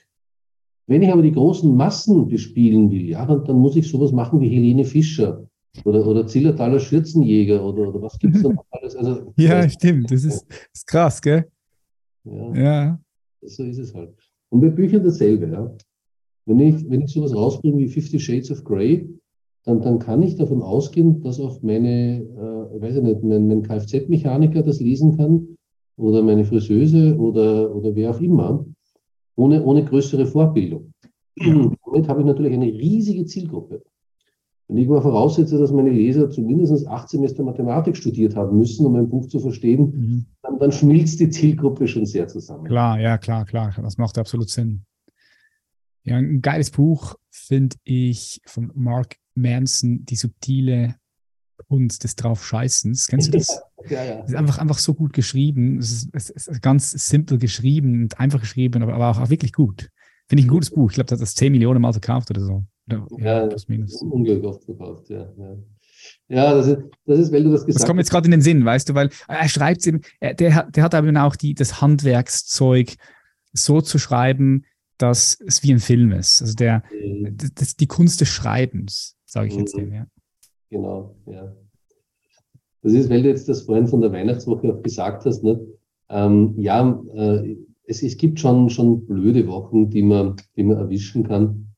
Wenn ich aber die großen Massen bespielen will, ja, dann, dann muss ich sowas machen wie Helene Fischer oder, oder Zillertaler Schürzenjäger oder, oder was gibt's da noch alles? Also, ja, stimmt, das ist, ist krass, gell? Ja, ja. So ist es halt. Und bei Büchern dasselbe, ja. Wenn ich, wenn ich sowas rausbringe wie Fifty Shades of Grey, dann, dann kann ich davon ausgehen, dass auch meine, äh, weiß ich nicht, mein, mein Kfz-Mechaniker das lesen kann oder meine Friseuse oder, oder wer auch immer, ohne, ohne größere Vorbildung. Damit habe ich natürlich eine riesige Zielgruppe. Wenn ich mal voraussetze, dass meine Leser zumindest acht Semester Mathematik studiert haben müssen, um ein Buch zu verstehen, mhm. dann, dann schmilzt die Zielgruppe schon sehr zusammen. Klar, ja, klar, klar. Das macht absolut Sinn. Ja, ein geiles Buch finde ich von Mark Manson, Die subtile Kunst des Draufscheißens. Kennst du das? ja, ja. Das ist einfach, einfach so gut geschrieben. Es ist, es ist ganz simpel geschrieben und einfach geschrieben, aber, aber auch, auch wirklich gut. Finde ich ein gutes Buch. Ich glaube, das hat das 10 Millionen Mal verkauft oder so. Oder, ja, plus minus. Unglaublich oft verkauft, ja. ja. Ja, das ist, das ist, weil du das gesagt hast. Das kommt jetzt gerade in den Sinn, weißt du, weil er schreibt es eben, der, der hat eben auch die, das Handwerkszeug so zu schreiben, dass es wie ein Film ist. Also der, mhm. das, die Kunst des Schreibens, sage ich jetzt mhm. dem, ja. Genau, ja. Das ist, weil du jetzt das vorhin von der Weihnachtswoche auch gesagt hast, ne? Ähm, ja, äh, es, es gibt schon, schon blöde Wochen, die man, die man erwischen kann,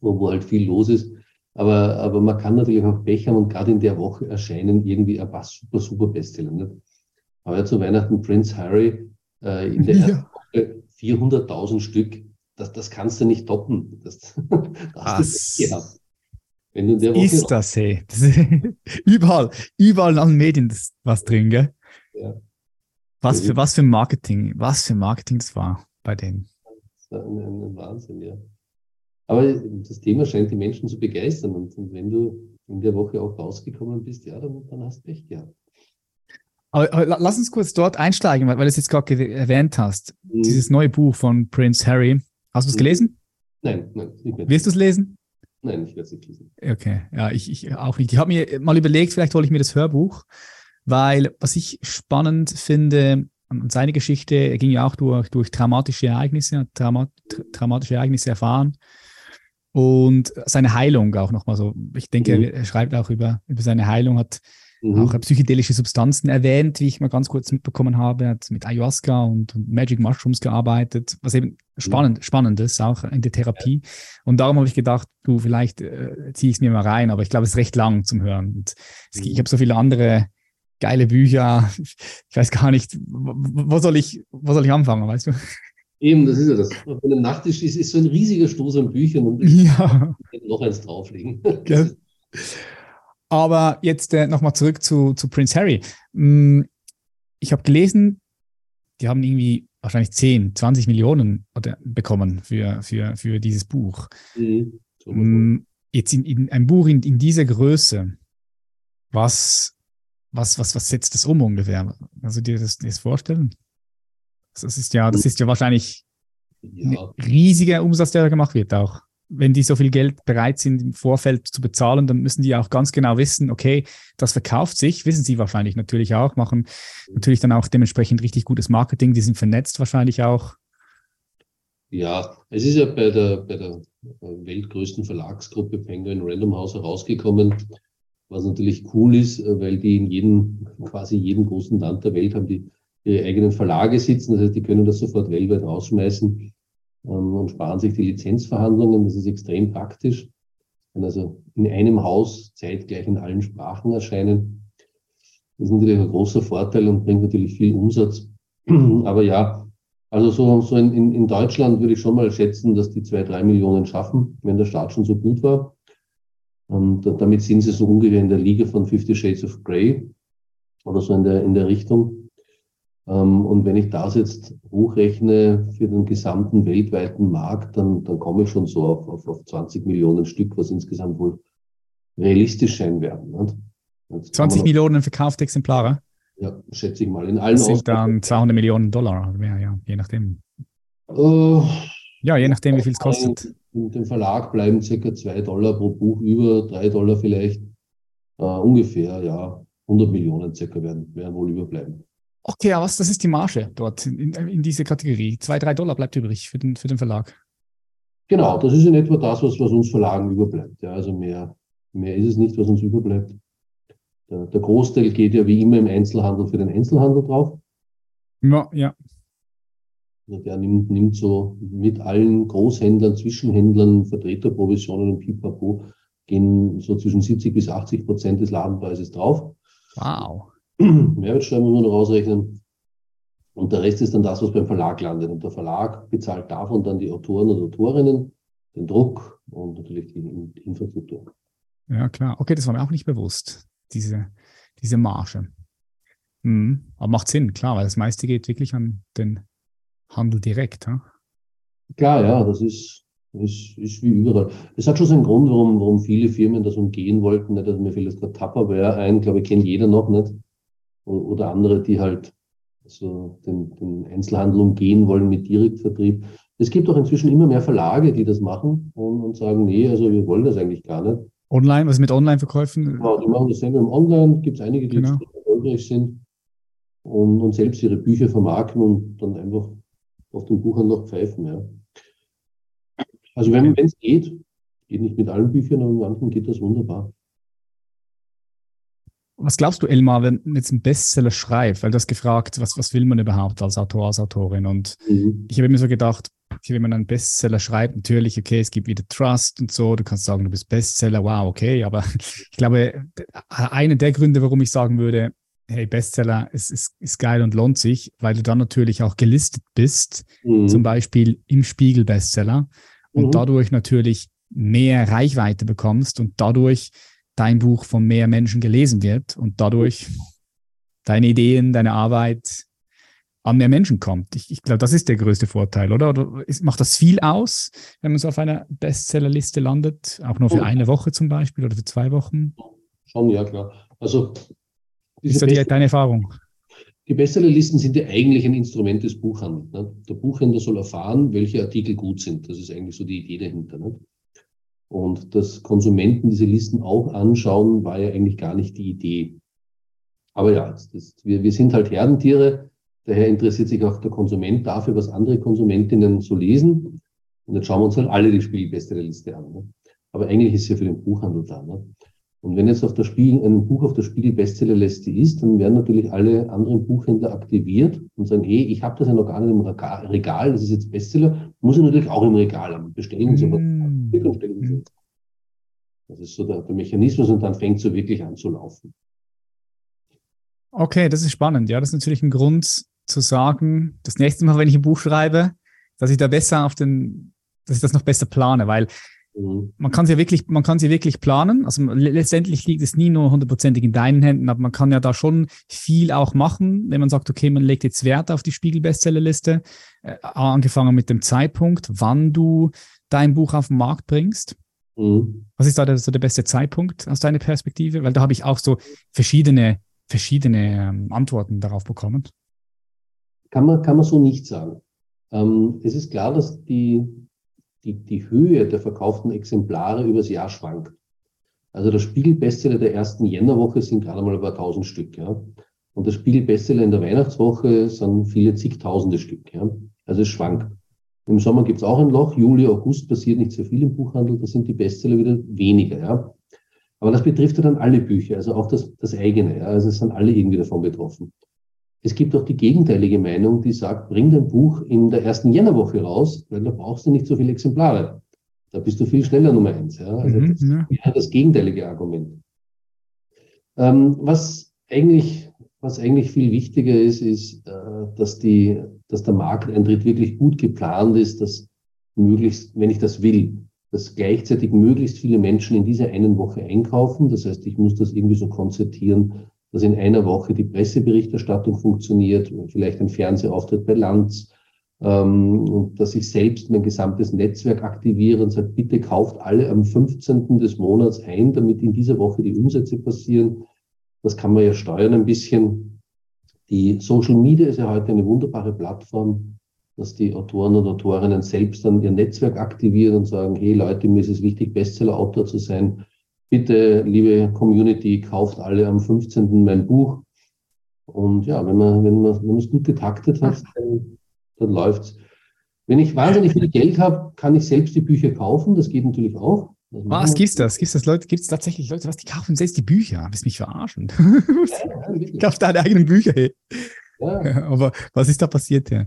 wo, wo halt viel los ist. Aber, aber man kann natürlich auch Pech haben und gerade in der Woche erscheinen irgendwie ein paar super, super Bestseller. Nicht? Aber ja zu Weihnachten Prince Harry äh, in der ja. Woche 400.000 Stück, das, das kannst du nicht toppen. Das, das hast du Woche ist das, hey. Das ist überall, überall in allen Medien ist was drin, gell? Ja. Was für, was für Marketing, was für Marketing das war bei denen. Das war ein, ein Wahnsinn, ja. Aber das Thema scheint die Menschen zu begeistern. Und, und wenn du in der Woche auch rausgekommen bist, ja, dann, dann hast du Pech gehabt. Aber, aber, lass uns kurz dort einsteigen, weil, weil du es jetzt gerade erwähnt hast. Mhm. Dieses neue Buch von Prince Harry. Hast du es mhm. gelesen? Nein, nein, nicht mehr. Wirst du es lesen? Nein, ich werde es nicht lesen. Okay, ja, ich, ich auch nicht. Ich habe mir mal überlegt, vielleicht hole ich mir das Hörbuch, weil was ich spannend finde an seine Geschichte, er ging ja auch durch, durch traumatische Ereignisse, hat traumat, traumatische Ereignisse erfahren und seine Heilung auch nochmal so. Ich denke, mhm. er schreibt auch über, über seine Heilung, hat mhm. auch psychedelische Substanzen erwähnt, wie ich mal ganz kurz mitbekommen habe. Er hat mit Ayahuasca und, und Magic Mushrooms gearbeitet, was eben spannend, mhm. spannend ist, auch in der Therapie. Ja. Und darum habe ich gedacht, du, vielleicht äh, ziehe ich es mir mal rein, aber ich glaube, es ist recht lang zum Hören. Und es, mhm. ich habe so viele andere geile Bücher. Ich weiß gar nicht, wo soll ich, wo soll ich anfangen, weißt du? Eben, das ist ja das. Auf einem Nachttisch ist, ist so ein riesiger Stoß an Büchern und ja. noch eins drauflegen. Gell? Aber jetzt äh, nochmal zurück zu, zu Prince Harry. Hm, ich habe gelesen, die haben irgendwie wahrscheinlich 10, 20 Millionen bekommen für, für, für dieses Buch. Mhm. Hm, jetzt in, in, ein Buch in, in dieser Größe, was, was, was, was setzt das um ungefähr? Also dir das, das vorstellen? Das ist ja, das ist ja wahrscheinlich ja. ein riesiger Umsatz, der da gemacht wird auch wenn die so viel Geld bereit sind, im Vorfeld zu bezahlen, dann müssen die auch ganz genau wissen, okay, das verkauft sich, wissen sie wahrscheinlich natürlich auch, machen natürlich dann auch dementsprechend richtig gutes Marketing, die sind vernetzt wahrscheinlich auch. Ja, es ist ja bei der, bei der weltgrößten Verlagsgruppe Penguin Random House herausgekommen, was natürlich cool ist, weil die in jedem, quasi jedem großen Land der Welt haben die ihre eigenen Verlage sitzen. Das heißt, die können das sofort weltweit rausschmeißen ähm, und sparen sich die Lizenzverhandlungen. Das ist extrem praktisch. Kann also in einem Haus zeitgleich in allen Sprachen erscheinen. Das ist natürlich ein großer Vorteil und bringt natürlich viel Umsatz. Aber ja, also so, so in, in Deutschland würde ich schon mal schätzen, dass die zwei, drei Millionen schaffen, wenn der Start schon so gut war. Und damit sind sie so ungefähr in der Liga von Fifty Shades of Grey oder so in der, in der Richtung. Ähm, und wenn ich das jetzt hochrechne für den gesamten weltweiten Markt, dann, dann komme ich schon so auf, auf, auf 20 Millionen Stück, was insgesamt wohl realistisch sein werden. Nicht? 20 Millionen verkaufte Exemplare? Ja, schätze ich mal. In allen das sind dann 200 Millionen Dollar mehr, ja, je nachdem. Uh, ja, je nachdem, wie viel es kostet. In dem Verlag bleiben circa 2 Dollar pro Buch über, 3 Dollar vielleicht. Uh, ungefähr, ja, 100 Millionen circa werden, werden wohl überbleiben. Okay, aber was, das ist die Marge dort in, in diese Kategorie. Zwei, drei Dollar bleibt übrig für den, für den Verlag. Genau, das ist in etwa das, was, was uns Verlagen überbleibt. Ja, also mehr, mehr ist es nicht, was uns überbleibt. Der, der Großteil geht ja wie immer im Einzelhandel für den Einzelhandel drauf. Ja, ja. Der nimmt, nimmt so mit allen Großhändlern, Zwischenhändlern, Vertreterprovisionen und Pipapo gehen so zwischen 70 bis 80 Prozent des Ladenpreises drauf. Wow. Mehrwertsteuer muss man noch ausrechnen. Und der Rest ist dann das, was beim Verlag landet. Und der Verlag bezahlt davon dann die Autoren und Autorinnen, den Druck und natürlich die Infrastruktur. Ja, klar. Okay, das war mir auch nicht bewusst, diese, diese Marge. Mhm. Aber macht Sinn, klar, weil das meiste geht wirklich an den Handel direkt. Ja? Klar, ja, das ist, ist, ist wie überall. Es hat schon seinen Grund, warum, warum viele Firmen das umgehen wollten. Nicht, also mir fällt jetzt gerade Tupperware ein, glaube ich, kennt jeder noch nicht oder andere, die halt so den, den Einzelhandel umgehen wollen mit Direktvertrieb. Es gibt auch inzwischen immer mehr Verlage, die das machen und, und sagen, nee, also wir wollen das eigentlich gar nicht. Online, was mit Online-Verkäufen? Genau, die machen das selber im Online. Gibt es einige, die genau. erfolgreich sind und, und selbst ihre Bücher vermarkten und dann einfach auf den Buchhandel pfeifen. Ja. Also wenn es geht, geht nicht mit allen Büchern, aber mit manchen geht das wunderbar. Was glaubst du, Elmar, wenn jetzt ein Bestseller schreibt, weil du hast gefragt, was, was will man überhaupt als Autor, als Autorin? Und mhm. ich habe mir so gedacht, wenn man einen Bestseller schreibt, natürlich, okay, es gibt wieder Trust und so, du kannst sagen, du bist Bestseller, wow, okay, aber ich glaube, einer der Gründe, warum ich sagen würde, hey, Bestseller ist, ist, ist geil und lohnt sich, weil du dann natürlich auch gelistet bist, mhm. zum Beispiel im Spiegel Bestseller und mhm. dadurch natürlich mehr Reichweite bekommst und dadurch dein Buch von mehr Menschen gelesen wird und dadurch deine Ideen, deine Arbeit an mehr Menschen kommt. Ich, ich glaube, das ist der größte Vorteil, oder? Oder ist, macht das viel aus, wenn man so auf einer Bestsellerliste landet? Auch nur für oh. eine Woche zum Beispiel oder für zwei Wochen? Schon, ja, klar. Also, ist das die, deine Erfahrung? Die Bestsellerlisten sind ja eigentlich ein Instrument des Buchhandels. Ne? Der Buchhändler soll erfahren, welche Artikel gut sind. Das ist eigentlich so die Idee dahinter. Ne? Und dass Konsumenten diese Listen auch anschauen, war ja eigentlich gar nicht die Idee. Aber ja, das, wir, wir sind halt Herdentiere. Daher interessiert sich auch der Konsument dafür, was andere Konsumentinnen so lesen. Und jetzt schauen wir uns halt alle die Spiegelbestsellerliste an. Ne? Aber eigentlich ist sie ja für den Buchhandel da. Ne? Und wenn jetzt auf der Spiegel, ein Buch auf der Spiegel-Bestsellerliste ist, dann werden natürlich alle anderen Buchhändler aktiviert und sagen, hey, ich habe das ja noch gar nicht im Regal, das ist jetzt Bestseller, muss ich natürlich auch im Regal haben. Bestellen bestellen Sie. Mm. Das ist so der, der Mechanismus und dann fängt so wirklich an zu laufen. Okay, das ist spannend. Ja, das ist natürlich ein Grund zu sagen, das nächste Mal, wenn ich ein Buch schreibe, dass ich da besser auf den, dass ich das noch besser plane, weil Mhm. Man kann sie ja wirklich, man kann sie wirklich planen. Also letztendlich liegt es nie nur hundertprozentig in deinen Händen, aber man kann ja da schon viel auch machen, wenn man sagt, okay, man legt jetzt Wert auf die Spiegel-Bestsellerliste, äh, angefangen mit dem Zeitpunkt, wann du dein Buch auf den Markt bringst. Mhm. Was ist da der, so der beste Zeitpunkt aus deiner Perspektive? Weil da habe ich auch so verschiedene, verschiedene ähm, Antworten darauf bekommen. Kann man, kann man so nicht sagen. Ähm, es ist klar, dass die die, die Höhe der verkauften Exemplare übers Jahr schwankt. Also der Spiegel-Bestseller der ersten Jännerwoche sind gerade mal paar tausend Stück. Ja. Und der Spiegel-Bestseller in der Weihnachtswoche sind viele zigtausende Stück. Ja. Also es schwankt. Im Sommer gibt es auch ein Loch. Juli, August passiert nicht so viel im Buchhandel. Da sind die Bestseller wieder weniger. Ja. Aber das betrifft ja dann alle Bücher, also auch das, das eigene. Ja. Also es sind alle irgendwie davon betroffen. Es gibt auch die gegenteilige Meinung, die sagt, bring dein Buch in der ersten Jännerwoche raus, weil da brauchst du nicht so viele Exemplare. Da bist du viel schneller Nummer eins. Ja. Also mhm, das ja. das gegenteilige Argument. Ähm, was eigentlich was eigentlich viel wichtiger ist, ist, äh, dass, die, dass der Markteintritt wirklich gut geplant ist, dass möglichst, wenn ich das will, dass gleichzeitig möglichst viele Menschen in dieser einen Woche einkaufen. Das heißt, ich muss das irgendwie so konzertieren, dass in einer Woche die Presseberichterstattung funktioniert, vielleicht ein Fernsehauftritt bei Lanz, ähm, und dass ich selbst mein gesamtes Netzwerk aktiviere und sage, bitte kauft alle am 15. des Monats ein, damit in dieser Woche die Umsätze passieren. Das kann man ja steuern ein bisschen. Die Social Media ist ja heute eine wunderbare Plattform, dass die Autoren und Autorinnen selbst dann ihr Netzwerk aktivieren und sagen, hey Leute, mir ist es wichtig, Bestseller-Autor zu sein. Bitte, liebe Community, kauft alle am 15. mein Buch. Und ja, wenn man, wenn man, wenn man es gut getaktet hat, dann, dann läuft's. Wenn ich wahnsinnig viel Geld habe, kann ich selbst die Bücher kaufen. Das geht natürlich auch. Was gibt's das? Gibt's das Leute? Gibt's tatsächlich Leute, was die kaufen selbst die Bücher? Willst mich verarschen? Ja, ja, Kauf deine eigenen Bücher. Hey. Ja. Aber was ist da passiert? Ja?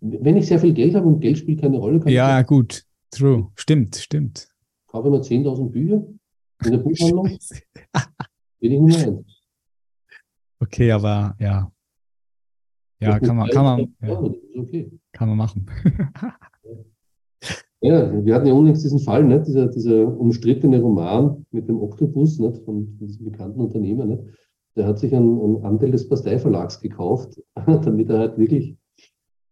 Wenn ich sehr viel Geld habe und Geld spielt keine Rolle, kann ja, ich gut, true, stimmt, stimmt. Kaufe mir 10.000 Bücher in der Buchhandlung. Bin ich Nummer eins. Okay, aber ja. Ja, kann man, kann man, ja, okay. kann man machen. Ja, wir hatten ja unlängst diesen Fall, nicht? Dieser, dieser umstrittene Roman mit dem Oktopus nicht? Von, von diesem bekannten Unternehmer. Nicht? Der hat sich einen, einen Anteil des Pasteiverlags gekauft, damit er halt wirklich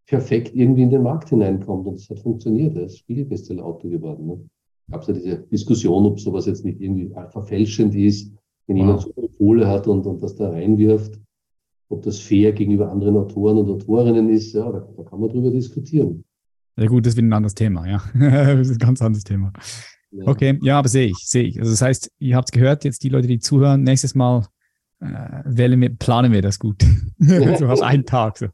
perfekt irgendwie in den Markt hineinkommt. Und das hat funktioniert. Er ist Spiegelbestseller-Autor geworden. Ne? Gab es ja diese Diskussion, ob sowas jetzt nicht irgendwie verfälschend ist, wenn wow. jemand so eine Kohle hat und, und das da reinwirft, ob das fair gegenüber anderen Autoren und Autorinnen ist. Ja, da, da kann man drüber diskutieren. Ja gut, das ist wieder ein anderes Thema, ja. das ist ein ganz anderes Thema. Ja. Okay, ja, aber sehe ich, sehe ich. Also das heißt, ihr habt es gehört, jetzt die Leute, die zuhören, nächstes Mal äh, wählen wir, planen wir das gut. so auf einen Tag. So.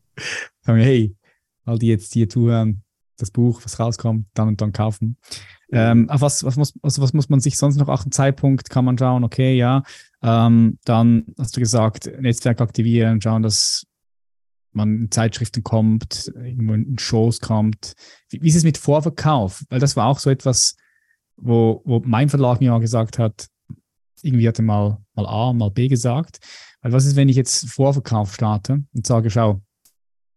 Sagen wir, hey, all die jetzt hier zuhören, das Buch, was rauskommt, dann und dann kaufen. Ähm, auf was, was, muss, also was muss man sich sonst noch auch einen Zeitpunkt kann man schauen, okay, ja. Ähm, dann hast du gesagt, Netzwerk aktivieren, schauen, dass man in Zeitschriften kommt, irgendwo in Shows kommt. Wie, wie ist es mit Vorverkauf? Weil das war auch so etwas, wo, wo mein Verlag mir mal gesagt hat, irgendwie hatte mal, mal A, mal B gesagt. Weil was ist, wenn ich jetzt Vorverkauf starte und sage, schau,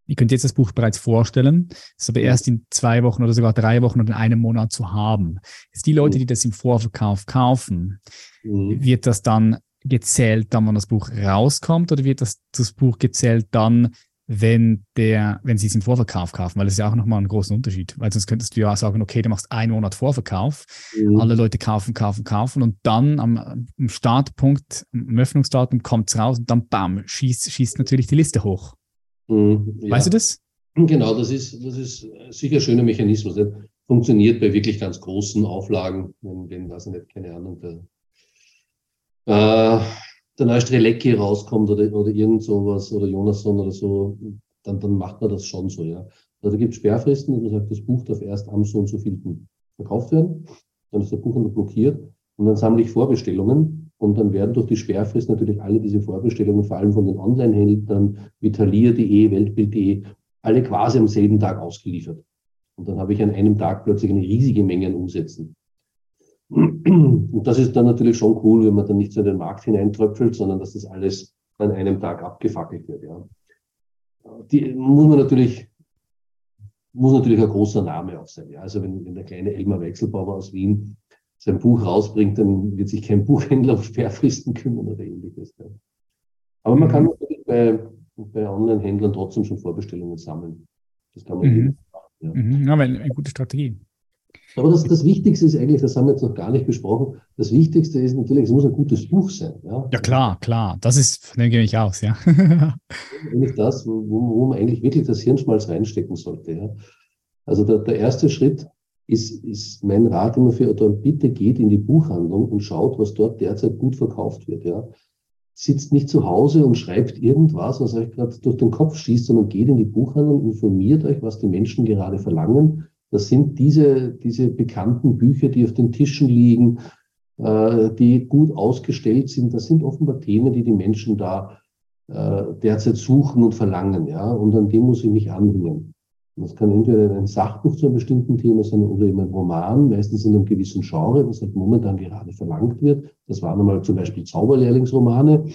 ihr könnt jetzt das Buch bereits vorstellen, ist aber erst in zwei Wochen oder sogar drei Wochen oder in einem Monat zu haben. Jetzt die Leute, die das im Vorverkauf kaufen, mhm. wird das dann gezählt, dann, wenn das Buch rauskommt, oder wird das, das Buch gezählt dann, wenn der, wenn sie es im Vorverkauf kaufen, weil das ist ja auch nochmal ein großer Unterschied. Weil sonst könntest du ja sagen, okay, du machst einen Monat Vorverkauf, mhm. alle Leute kaufen, kaufen, kaufen und dann am, am Startpunkt, am Öffnungsdatum kommt es raus und dann bam, schießt, schießt natürlich die Liste hoch. Mhm, ja. Weißt du das? Genau, das ist, das ist sicher ein schöner Mechanismus. Das funktioniert bei wirklich ganz großen Auflagen, wenn, wenn weiß ich nicht, keine Ahnung, der, äh, der neue Strelecki rauskommt oder, oder irgend sowas oder Jonasson oder so, dann, dann macht man das schon so, ja. Also da gibt es Sperrfristen und man sagt, das Buch darf erst am so und so vielten verkauft werden. Dann ist der Buchhandel blockiert und dann sammle ich Vorbestellungen und dann werden durch die Sperrfrist natürlich alle diese Vorbestellungen, vor allem von den Online-Händlern, Vitalier.de, Weltbild.de, alle quasi am selben Tag ausgeliefert. Und dann habe ich an einem Tag plötzlich eine riesige Menge an Umsätzen. Und das ist dann natürlich schon cool, wenn man dann nicht so in den Markt hineintröpfelt, sondern dass das alles an einem Tag abgefackelt wird. Ja. Die muss man natürlich, muss natürlich ein großer Name auch sein. Ja. Also wenn, wenn der kleine Elmar Wechselbauer aus Wien sein Buch rausbringt, dann wird sich kein Buchhändler auf Sperrfristen kümmern oder ähnliches. Ja. Aber man kann mhm. natürlich bei, bei Online-Händlern trotzdem schon Vorbestellungen sammeln. Das kann man mhm. machen. Ja. Mhm. ja, eine gute Strategie. Aber das, das Wichtigste ist eigentlich, das haben wir jetzt noch gar nicht besprochen, das Wichtigste ist natürlich, es muss ein gutes Buch sein. Ja, ja klar, klar. Das ist, gehe ich aus, ja. Nämlich das, wo, wo man eigentlich wirklich das Hirnschmalz reinstecken sollte. Ja. Also der, der erste Schritt ist, ist mein Rat immer für Autoren, bitte geht in die Buchhandlung und schaut, was dort derzeit gut verkauft wird. Ja. sitzt nicht zu Hause und schreibt irgendwas, was euch gerade durch den Kopf schießt, sondern geht in die Buchhandlung, informiert euch, was die Menschen gerade verlangen. Das sind diese, diese bekannten Bücher, die auf den Tischen liegen, äh, die gut ausgestellt sind. Das sind offenbar Themen, die die Menschen da äh, derzeit suchen und verlangen. Ja? Und an dem muss ich mich anhängen. Das kann entweder ein Sachbuch zu einem bestimmten Thema sein oder eben ein Roman, meistens in einem gewissen Genre, das halt momentan gerade verlangt wird. Das waren einmal zum Beispiel Zauberlehrlingsromane.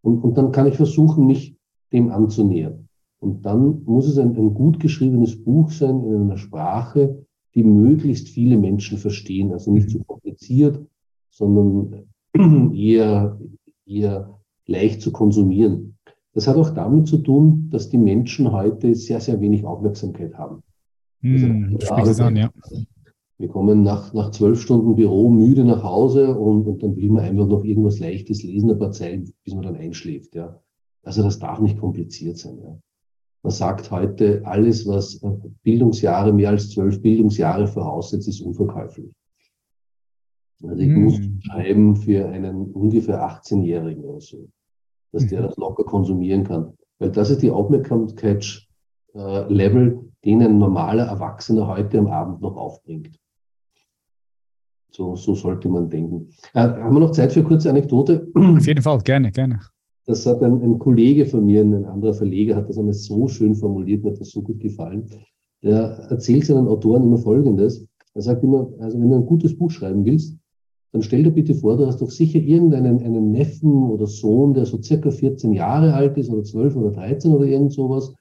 Und, und dann kann ich versuchen, mich dem anzunähern. Und dann muss es ein, ein gut geschriebenes Buch sein in einer Sprache, die möglichst viele Menschen verstehen. Also nicht zu kompliziert, sondern eher, eher leicht zu konsumieren. Das hat auch damit zu tun, dass die Menschen heute sehr, sehr wenig Aufmerksamkeit haben. Hm, also, an, ja. Wir kommen nach, nach zwölf Stunden Büro müde nach Hause und, und dann will man einfach noch irgendwas Leichtes lesen, ein paar Zeilen, bis man dann einschläft. Ja. Also das darf nicht kompliziert sein. Ja. Man sagt heute, alles, was Bildungsjahre, mehr als zwölf Bildungsjahre voraussetzt, ist unverkäuflich. Also ich hm. muss schreiben für einen ungefähr 18-Jährigen oder so dass der mhm. das locker konsumieren kann. Weil das ist die Aufmerksamkeitslevel, äh, den ein normaler Erwachsener heute am Abend noch aufbringt. So, so sollte man denken. Äh, haben wir noch Zeit für eine kurze Anekdote? Auf jeden Fall, gerne, gerne. Das hat ein, ein Kollege von mir, ein anderer Verleger, hat das einmal so schön formuliert, mir hat das so gut gefallen. Der erzählt seinen Autoren immer Folgendes. Er sagt immer, also wenn du ein gutes Buch schreiben willst, dann stell dir bitte vor, du hast doch sicher irgendeinen einen Neffen oder Sohn, der so circa 14 Jahre alt ist oder 12 oder 13 oder irgend sowas.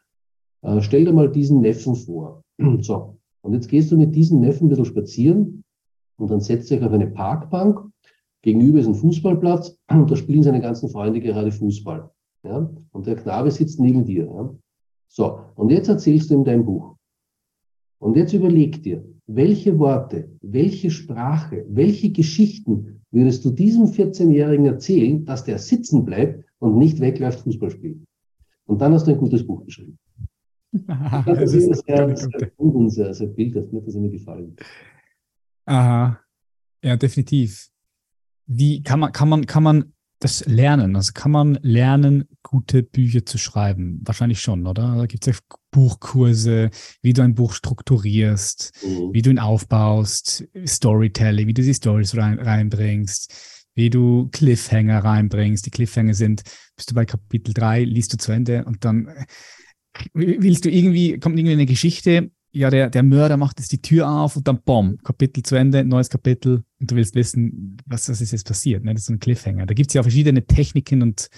Äh, stell dir mal diesen Neffen vor. so. Und jetzt gehst du mit diesem Neffen ein bisschen spazieren und dann setzt dich auf eine Parkbank. Gegenüber ist ein Fußballplatz und da spielen seine ganzen Freunde gerade Fußball. Ja? Und der Knabe sitzt neben dir. Ja? So. Und jetzt erzählst du ihm dein Buch. Und jetzt überleg dir, welche Worte, welche Sprache, welche Geschichten würdest du diesem 14-Jährigen erzählen, dass der sitzen bleibt und nicht wegläuft Fußball spielen? Und dann hast du ein gutes Buch geschrieben. das, ist sehr, sehr, gut sehr, sehr bildhaft. Mir hat das immer gefallen. Aha. Ja, definitiv. Wie kann man, kann man, kann man das lernen? Also kann man lernen, gute Bücher zu schreiben? Wahrscheinlich schon, oder? Da gibt es ja Buchkurse, wie du ein Buch strukturierst, mhm. wie du ihn aufbaust, Storytelling, wie du die Stories rein, reinbringst, wie du Cliffhanger reinbringst. Die Cliffhanger sind, bist du bei Kapitel 3, liest du zu Ende und dann äh, willst du irgendwie, kommt irgendwie eine Geschichte, ja, der, der Mörder macht jetzt die Tür auf und dann BOM, Kapitel zu Ende, neues Kapitel und du willst wissen, was, was ist jetzt passiert. Ne? Das ist so ein Cliffhanger. Da gibt es ja verschiedene Techniken und,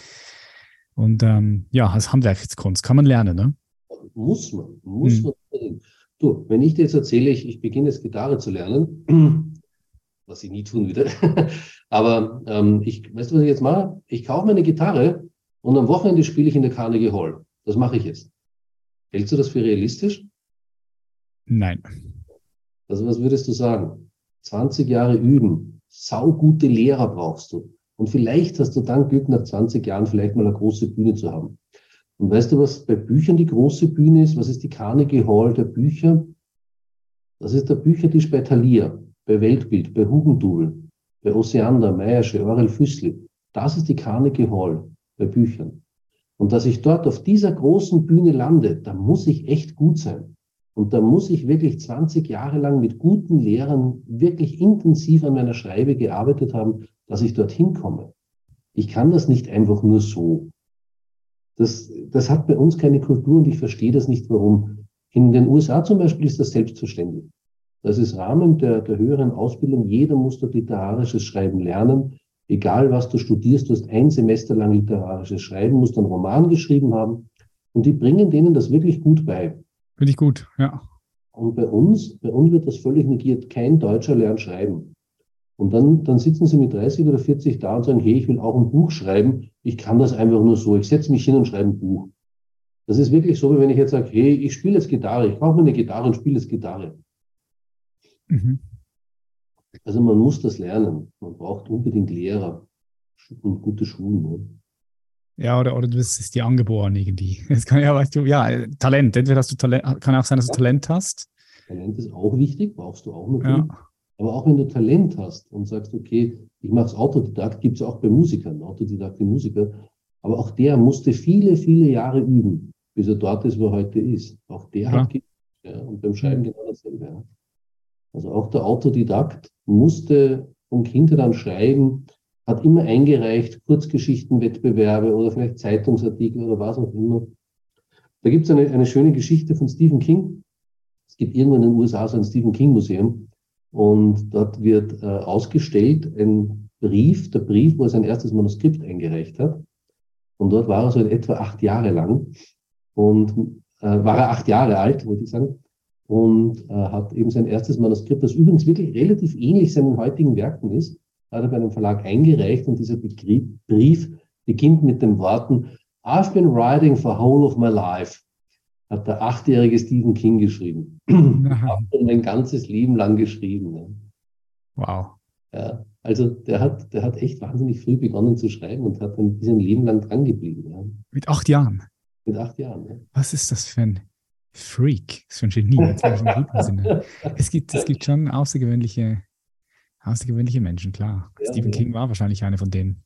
und ähm, ja, als Handwerkskunst kann man lernen. Ne? Muss man, muss hm. man. Du, wenn ich dir jetzt erzähle, ich, ich beginne jetzt Gitarre zu lernen, was ich nie tun würde, aber ähm, ich, weißt du, was ich jetzt mache? Ich kaufe mir eine Gitarre und am Wochenende spiele ich in der Carnegie Hall. Das mache ich jetzt. Hältst du das für realistisch? Nein. Also was würdest du sagen? 20 Jahre üben, saugute Lehrer brauchst du. Und vielleicht hast du dann Glück, nach 20 Jahren vielleicht mal eine große Bühne zu haben. Und weißt du, was bei Büchern die große Bühne ist? Was ist die Carnegie Hall der Bücher? Das ist der Büchertisch bei Thalia, bei Weltbild, bei Hugendubel, bei Oseander, Meiersche, Aurel Füßli. Das ist die Carnegie Hall bei Büchern. Und dass ich dort auf dieser großen Bühne lande, da muss ich echt gut sein. Und da muss ich wirklich 20 Jahre lang mit guten Lehrern wirklich intensiv an meiner Schreibe gearbeitet haben, dass ich dorthin komme. Ich kann das nicht einfach nur so. Das, das hat bei uns keine Kultur und ich verstehe das nicht, warum. In den USA zum Beispiel ist das selbstverständlich. Das ist Rahmen der, der höheren Ausbildung. Jeder muss dort literarisches Schreiben lernen. Egal was du studierst, du hast ein Semester lang literarisches Schreiben, musst einen Roman geschrieben haben. Und die bringen denen das wirklich gut bei. Finde ich gut, ja. Und bei uns, bei uns wird das völlig negiert. Kein Deutscher lernt schreiben. Und dann, dann sitzen sie mit 30 oder 40 da und sagen, hey, ich will auch ein Buch schreiben. Ich kann das einfach nur so. Ich setze mich hin und schreibe ein Buch. Das ist wirklich so, wie wenn ich jetzt sage, hey, ich spiele jetzt Gitarre. Ich kaufe mir eine Gitarre und spiele jetzt Gitarre. Mhm. Also man muss das lernen. Man braucht unbedingt Lehrer und gute Schulen. Ja, oder, oder du bist es dir angeboren irgendwie. Es kann ja, weißt du, ja, Talent. Entweder hast du Talent, kann auch sein, dass du Talent hast. Talent ist auch wichtig, brauchst du auch natürlich. Ja. Aber auch wenn du Talent hast und sagst, okay, ich mache es Autodidakt, gibt es auch bei Musikern, Autodidakte Musiker, aber auch der musste viele, viele Jahre üben, bis er dort ist, wo er heute ist. Auch der ja. hat geübt. Ja, und beim Schreiben genau dasselbe. Ja. Also auch der Autodidakt musste um Kinder dann schreiben, hat immer eingereicht, Kurzgeschichtenwettbewerbe oder vielleicht Zeitungsartikel oder was auch immer. Da gibt es eine, eine schöne Geschichte von Stephen King. Es gibt irgendwo in den USA so ein Stephen King Museum und dort wird äh, ausgestellt ein Brief, der Brief, wo er sein erstes Manuskript eingereicht hat. Und dort war er so in etwa acht Jahre lang und äh, war er acht Jahre alt, wollte ich sagen, und äh, hat eben sein erstes Manuskript, das übrigens wirklich relativ ähnlich seinen heutigen Werken ist, hat er bei einem Verlag eingereicht und dieser Brief beginnt mit den Worten I've been writing for whole of my life, hat der achtjährige Stephen King geschrieben. Hat mein ganzes Leben lang geschrieben. Ne? Wow. Ja, also der hat, der hat echt wahnsinnig früh begonnen zu schreiben und hat dann sein Leben lang dran geblieben. Ja. Mit acht Jahren? Mit acht Jahren, ja. Was ist das für ein Freak? Das ist für ein Genie. es, gibt, es gibt schon außergewöhnliche, außergewöhnliche Menschen, klar. Ja, Stephen ja. King war wahrscheinlich einer von denen.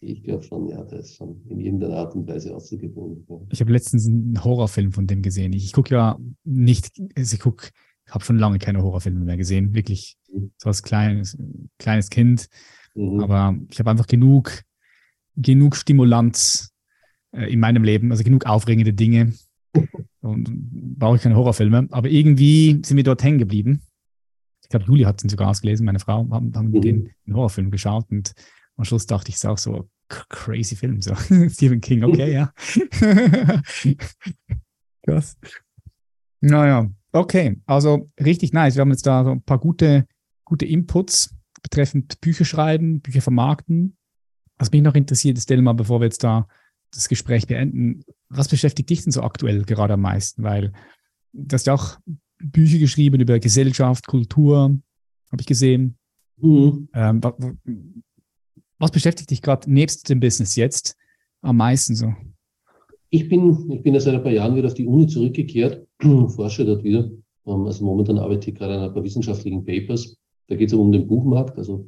Ich glaube schon, ja, der ist schon in irgendeiner Art und Weise außergewöhnlich. Ja. Ich habe letztens einen Horrorfilm von dem gesehen. Ich, ich gucke ja nicht, also ich gucke, ich habe schon lange keine Horrorfilme mehr gesehen. Wirklich mhm. so als kleines, kleines Kind. Mhm. Aber ich habe einfach genug, genug Stimulanz äh, in meinem Leben, also genug aufregende Dinge. und brauche ich keine Horrorfilme. Aber irgendwie sind wir dort hängen geblieben. Ich glaube, Juli hat ihn sogar ausgelesen, meine Frau, haben, haben mhm. den Horrorfilm geschaut und am Schluss dachte ich es auch so, crazy Film, so Stephen King, okay, ja. Krass. Naja, okay, also richtig nice. Wir haben jetzt da so ein paar gute, gute Inputs betreffend Bücher schreiben, Bücher vermarkten. Was mich noch interessiert, ist, Delma, bevor wir jetzt da das Gespräch beenden, was beschäftigt dich denn so aktuell gerade am meisten? Weil du hast ja auch Bücher geschrieben über Gesellschaft, Kultur, habe ich gesehen. Mhm. Ähm, was beschäftigt dich gerade nebst dem Business jetzt am meisten so? Ich bin, ich bin ja seit ein paar Jahren wieder auf die Uni zurückgekehrt, forsche dort wieder. Ähm, also momentan arbeite ich gerade an ein paar wissenschaftlichen Papers. Da geht es um den Buchmarkt, also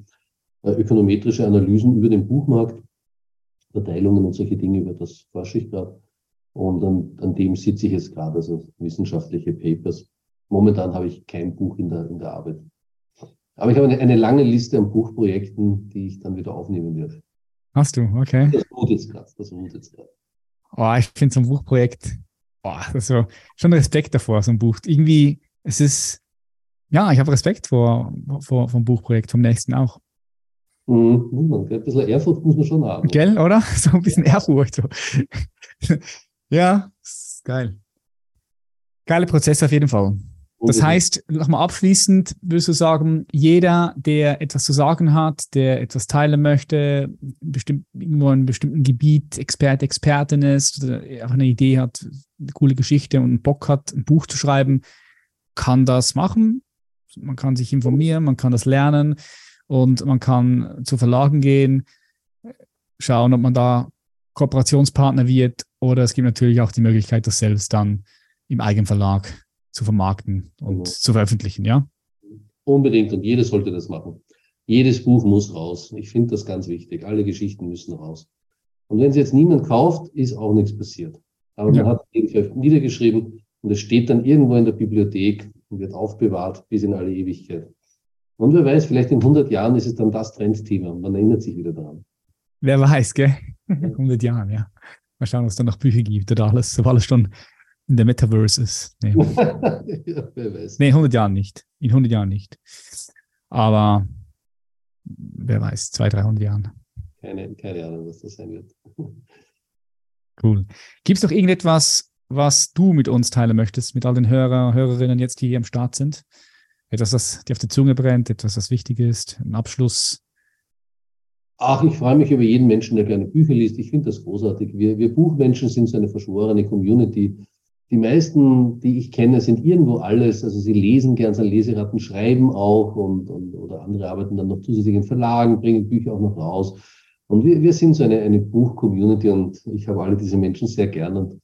äh, ökonometrische Analysen über den Buchmarkt, Verteilungen und solche Dinge, über das forsche ich gerade. Und an, an dem sitze ich jetzt gerade, also wissenschaftliche Papers. Momentan habe ich kein Buch in der, in der Arbeit. Aber ich habe eine, eine lange Liste an Buchprojekten, die ich dann wieder aufnehmen werde. Hast du, okay. Das ruht jetzt gerade. Das ruht jetzt gerade. Oh, ich finde so ein Buchprojekt, boah, das ist so, schon Respekt davor, so ein Buch. Irgendwie, es ist, ja, ich habe Respekt vor, vor vom Buchprojekt, vom nächsten auch. Mhm, ein bisschen Ehrfurcht muss man schon haben. Gell, oder? So ein bisschen Ehrfurcht. So. ja, ist geil. Geile Prozesse auf jeden Fall. Das heißt, nochmal abschließend würdest du sagen, jeder, der etwas zu sagen hat, der etwas teilen möchte, bestimmt irgendwo in einem bestimmten Gebiet Experte, Expertin ist oder einfach eine Idee hat, eine coole Geschichte und Bock hat, ein Buch zu schreiben, kann das machen. Man kann sich informieren, man kann das lernen und man kann zu Verlagen gehen, schauen, ob man da Kooperationspartner wird oder es gibt natürlich auch die Möglichkeit, das selbst dann im Eigenverlag zu vermarkten und mhm. zu veröffentlichen, ja? Unbedingt und jeder sollte das machen. Jedes Buch muss raus. Ich finde das ganz wichtig. Alle Geschichten müssen raus. Und wenn es jetzt niemand kauft, ist auch nichts passiert. Aber ja. man hat es niedergeschrieben und es steht dann irgendwo in der Bibliothek und wird aufbewahrt bis in alle Ewigkeit. Und wer weiß, vielleicht in 100 Jahren ist es dann das Trendthema und man erinnert sich wieder daran. Wer weiß, gell? 100 Jahren, ja. Mal schauen, was da noch Bücher gibt oder alles, ob alles schon in der Metaverse ist. Nee. ja, wer weiß. nee, 100 Jahren nicht. In 100 Jahren nicht. Aber wer weiß, 200, 300 Jahren. Keine, keine Ahnung, was das sein wird. cool. Gibt es noch irgendetwas, was du mit uns teilen möchtest, mit all den Hörer, Hörerinnen jetzt, die hier am Start sind? Etwas, das dir auf die Zunge brennt, etwas, das wichtig ist, ein Abschluss? Ach, ich freue mich über jeden Menschen, der gerne Bücher liest. Ich finde das großartig. Wir, wir Buchmenschen sind so eine verschworene Community die meisten, die ich kenne, sind irgendwo alles. Also sie lesen gern, sind Leseratten, schreiben auch und, und oder andere arbeiten dann noch zusätzlich in Verlagen, bringen Bücher auch noch raus. Und wir, wir sind so eine, eine Buch-Community und ich habe alle diese Menschen sehr gern. Und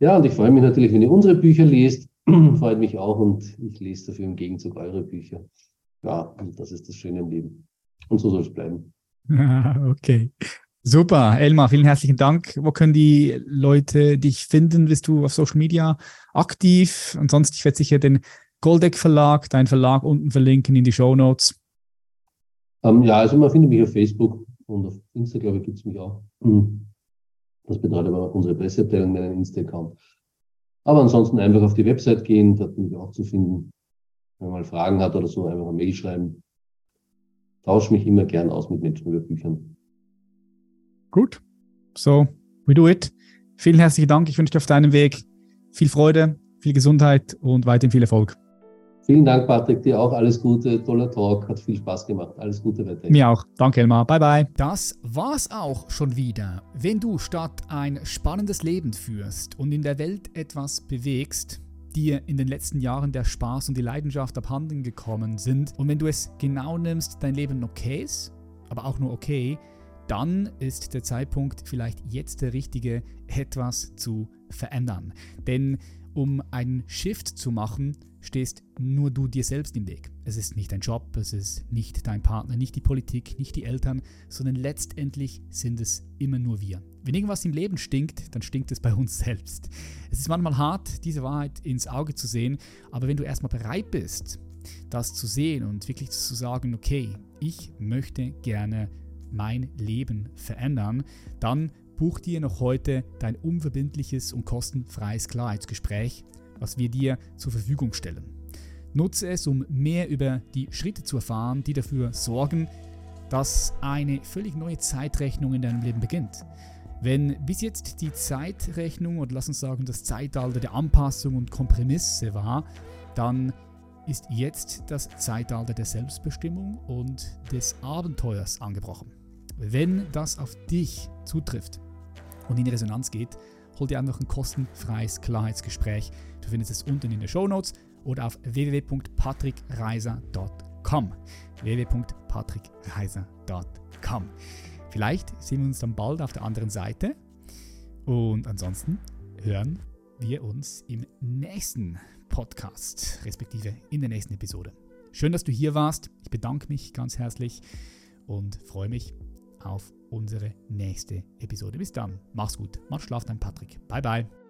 ja, und ich freue mich natürlich, wenn ihr unsere Bücher lest. Freut mich auch und ich lese dafür im Gegenzug eure Bücher. Ja, das ist das Schöne im Leben. Und so soll es bleiben. okay. Super, Elmar, vielen herzlichen Dank. Wo können die Leute dich finden? Bist du auf Social Media aktiv? Ansonsten, ich werde sicher den Goldeck Verlag, deinen Verlag unten verlinken in die Show Notes. Ähm, ja, also man findet mich auf Facebook und auf Insta, glaube ich, gibt es mich auch. Mhm. Das betreut aber unsere Presseabteilung, meinen Insta-Account. Aber ansonsten einfach auf die Website gehen, dort bin ich auch zu finden. Wenn man mal Fragen hat oder so, einfach eine Mail schreiben. Tausche mich immer gern aus mit Menschen über Büchern. Gut. So, we do it. Vielen herzlichen Dank. Ich wünsche dir auf deinem Weg viel Freude, viel Gesundheit und weiterhin viel Erfolg. Vielen Dank, Patrick. Dir auch alles Gute. Toller Talk. Hat viel Spaß gemacht. Alles Gute weiterhin. Mir auch. Danke, Elmar. Bye, bye. Das war's auch schon wieder. Wenn du statt ein spannendes Leben führst und in der Welt etwas bewegst, dir in den letzten Jahren der Spaß und die Leidenschaft abhanden gekommen sind und wenn du es genau nimmst, dein Leben okay ist, aber auch nur okay, dann ist der Zeitpunkt vielleicht jetzt der richtige, etwas zu verändern. Denn um einen Shift zu machen, stehst nur du dir selbst im Weg. Es ist nicht dein Job, es ist nicht dein Partner, nicht die Politik, nicht die Eltern, sondern letztendlich sind es immer nur wir. Wenn irgendwas im Leben stinkt, dann stinkt es bei uns selbst. Es ist manchmal hart, diese Wahrheit ins Auge zu sehen, aber wenn du erstmal bereit bist, das zu sehen und wirklich zu sagen, okay, ich möchte gerne mein Leben verändern, dann buch dir noch heute dein unverbindliches und kostenfreies Klarheitsgespräch, was wir dir zur Verfügung stellen. Nutze es, um mehr über die Schritte zu erfahren, die dafür sorgen, dass eine völlig neue Zeitrechnung in deinem Leben beginnt. Wenn bis jetzt die Zeitrechnung oder lass uns sagen das Zeitalter der Anpassung und Kompromisse war, dann ist jetzt das Zeitalter der Selbstbestimmung und des Abenteuers angebrochen. Wenn das auf dich zutrifft und in Resonanz geht, hol dir einfach ein kostenfreies Klarheitsgespräch. Du findest es unten in den Show Notes oder auf www.patrickreiser.com. www.patrickreiser.com. Vielleicht sehen wir uns dann bald auf der anderen Seite und ansonsten hören wir uns im nächsten Podcast, respektive in der nächsten Episode. Schön, dass du hier warst. Ich bedanke mich ganz herzlich und freue mich auf unsere nächste Episode. Bis dann. Mach's gut. Mach Schlaf, dein Patrick. Bye, bye.